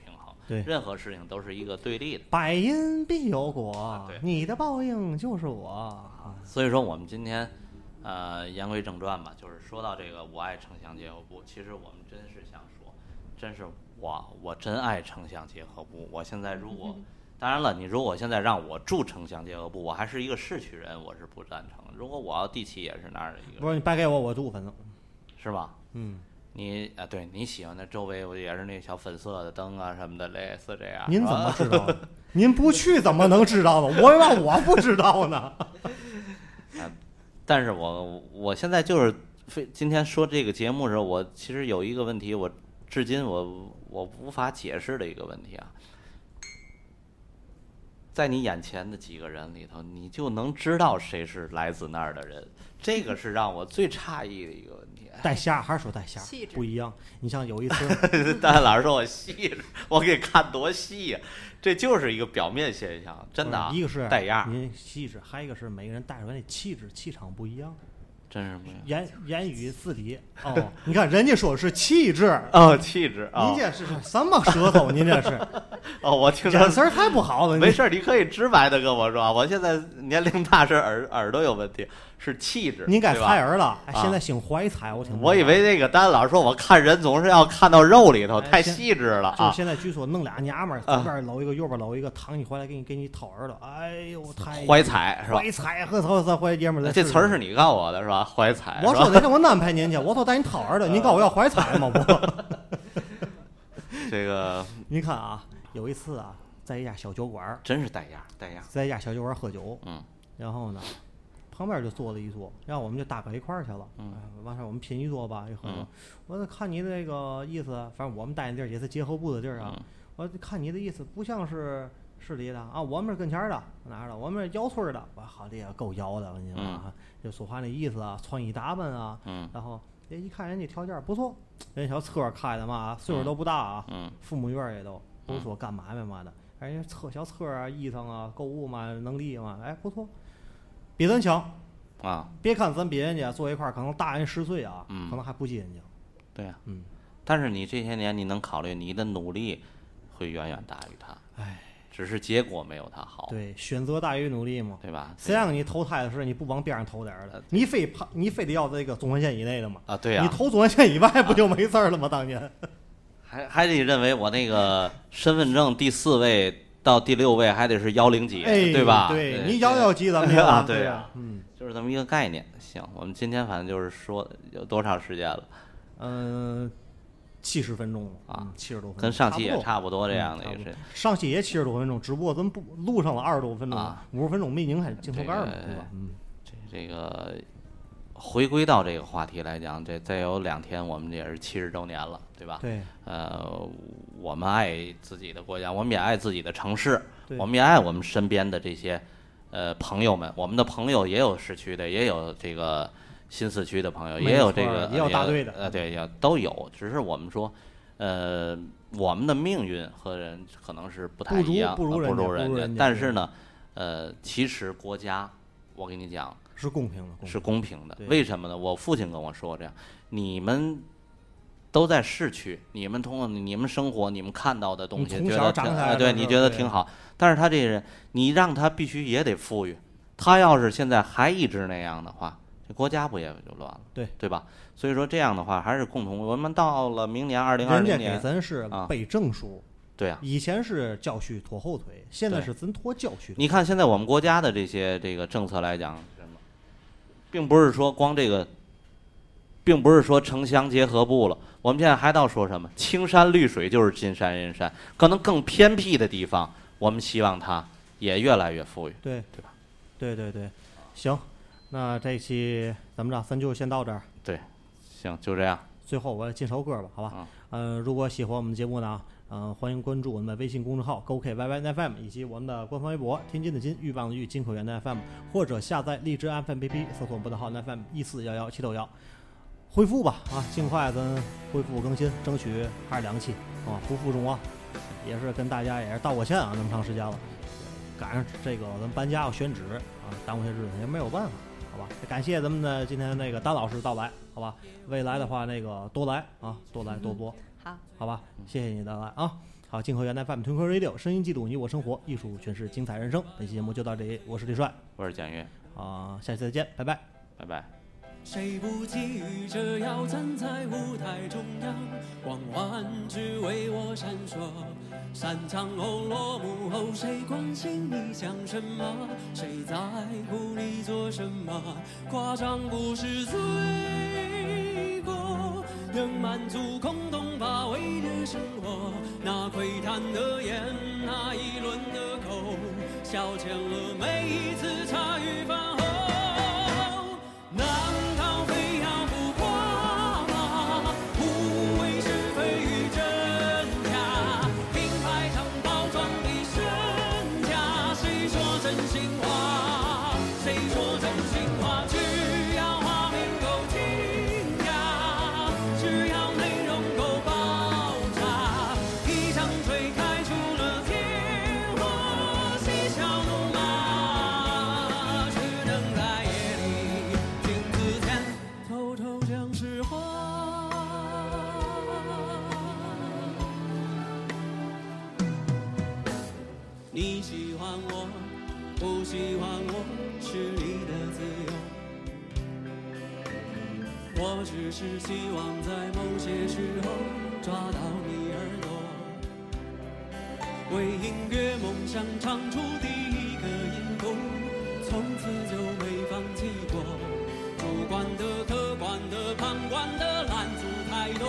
对任何事情都是一个对立的。百因必有果，啊对你的报应就是我。啊所以说，我们今天，呃，言归正传吧，就是说到这个我爱城乡结合部，其实我们真是想说，真是我我真爱城乡结合部。我现在如果，当然了，你如果现在让我住城乡结合部，我还是一个市区人，我是不赞成。如果我要地契也是那儿的一个，不是你白给我，我住，反正是吧？嗯，你啊，对你喜欢的周围，我也是那小粉色的灯啊什么的，类似这样。您怎么啊 知道？您不去怎么能知道呢？我让我不知道呢。但是我我现在就是非今天说这个节目的时候，我其实有一个问题，我至今我我无法解释的一个问题啊，在你眼前的几个人里头，你就能知道谁是来自那儿的人，这个是让我最诧异的一个问题。带虾还是说带虾不一样。你像有一次，但老师说我细致，我给看多细呀、这就是一个表面现象，真的啊，一个是带样，您细致，还有一个是每个人带出来的气质气场不一样。真是不一样。言言语字理哦，你看人家说是气质，哦，气质啊！您这是什么舌头？您这是 哦，我听说眼神儿太不好了。没事儿，你可以直白的跟我说啊，我现在年龄大是耳耳朵有问题，是气质，您该对吧猜儿了，现在兴怀才，我挺我以为那个丹老师说，我看人总是要看到肉里头，哎太细致了就。现在据说弄俩娘们儿，啊左边搂一个，右边搂一个，躺你怀来给你给你掏耳朵，哎呦太怀彩是吧？怀才和操操怀爷们儿的这词儿是是你告诉我的是吧？怀彩，我说的是我安排您去，我说带你掏耳朵，您告诉我要怀彩吗？不，这个 您看啊，有一次啊，在一家小酒馆，真是带样带样。在一家小酒馆喝酒，嗯然后呢，旁边就坐了一桌，然后我们就搭搁一块儿去了，嗯哎完事儿我们拼一桌吧，一喝我说看你这个意思，反正我们待的地儿也是结合部的地儿啊，嗯。我看你的意思不像是市里的啊，我们是跟前儿的哪儿的，我们是姚村儿的，我好这也够姚的，我跟你说啊，就说话那意思啊，穿衣打扮啊，嗯。然后哎一看人家条件不错，人家小车开的嘛，岁数都不大啊，嗯父母院儿也都不是说干买卖嘛的，人家车小车啊、衣裳啊、购物嘛、能力嘛，哎不错，比咱强。啊，别看咱比人家坐一块儿，可能大人十岁啊，嗯可能还不及人家。对呀。嗯，但是你这些年，你能考虑你的努力会远远大于他，哎，只是结果没有他好，对，选择大于努力嘛。对吧？谁让你投胎的时候你不往边上投点儿呃的？你非怕你非得要这个中环线以内的嘛？啊，对呀、你投中环线以外不就没事儿了吗？当年。还还得认为我那个身份证第四位到第六位还得是幺零几，哎，对吧？对你幺幺几咱们有啊对呀啊嗯就是这么一个概念。行，我们今天反正就是说有多长时间了，嗯，七十分钟了啊七十多分钟，跟上期也差不多。这样的嗯差不多一个是。上期也七十多分钟，只不过咱们不录上了二十多分钟啊，五十分钟没拧开镜头盖儿嘛，对吧？嗯，这这个回归到这个话题来讲，这再有两天我们也是七十周年了，对吧？对，呃，我们爱自己的国家，我们也爱自己的城市，我们也爱我们身边的这些呃朋友们。我们的朋友也有市区的，也有这个新四区的朋友，也有这个也有大队的呃，对，也都有。只是我们说，呃，我们的命运和人可能是不太一样，不如人家呃不如人家但是呢，呃，其实国家，我跟你讲，是公平的，公是公平的。为什么呢？我父亲跟我说这样，你们都在市区，你们通过你们生活，你们看到的东西，觉得挺哎，长起来的对，你觉得挺好。但是他这个人，你让他必须也得富裕。他要是现在还一直那样的话，这国家不也就乱了？对对吧？所以说这样的话，还是共同。我们到了明年二零二人家给零年，咱是啊背证书，对啊，以前是教训拖后腿，现在是咱拖教训。你看现在我们国家的这些这个政策来讲，并不是说光这个，并不是说城乡结合部了。我们现在还到说什么青山绿水就是金山银山，可能更偏僻的地方，我们希望它也越来越富裕。对对吧？对对对，行，那这一期咱们这，咱就先到这儿。对行，就这样。最后我进首歌吧，好吧？啊嗯、如果喜欢我们节目呢，嗯、欢迎关注我们的微信公众号 “GoKYYFM” 以及我们的官方微博“天津的津，欲望的欲，金口源的 FM”，或者下载荔枝 FM APP 搜索我们的号 FM 一四幺幺七六幺。恢复吧啊，尽快咱恢复更新，争取还是两期啊，不负众望。也是跟大家也是道过歉啊，那么长时间了，赶上这个咱搬家要选址啊，耽误些日子也没有办法，好吧？感谢咱们的今天那个丹老师到来，好吧？未来的话那个多来啊，多来多播，好，好吧？谢谢你的来啊。好，金河原来 FM 屯科 Radio 声音记录你我生活，艺术诠释精彩人生。本期节目就到这里，我是李帅我是蒋越，啊，下期再见，拜拜。拜拜。谁不急于着要站在舞台中央，光环只为我闪烁。散场后落幕后，谁关心你想什么？谁在乎你做什么？夸张不是罪过，能满足空洞乏味的生活。那窥探的眼，那一轮的口，消遣了每一次茶余饭后。只是希望在某些时候抓到你耳朵，为音乐梦想唱出第一个音符，从此就没放弃过。主观的、客观的、旁观的拦阻太多，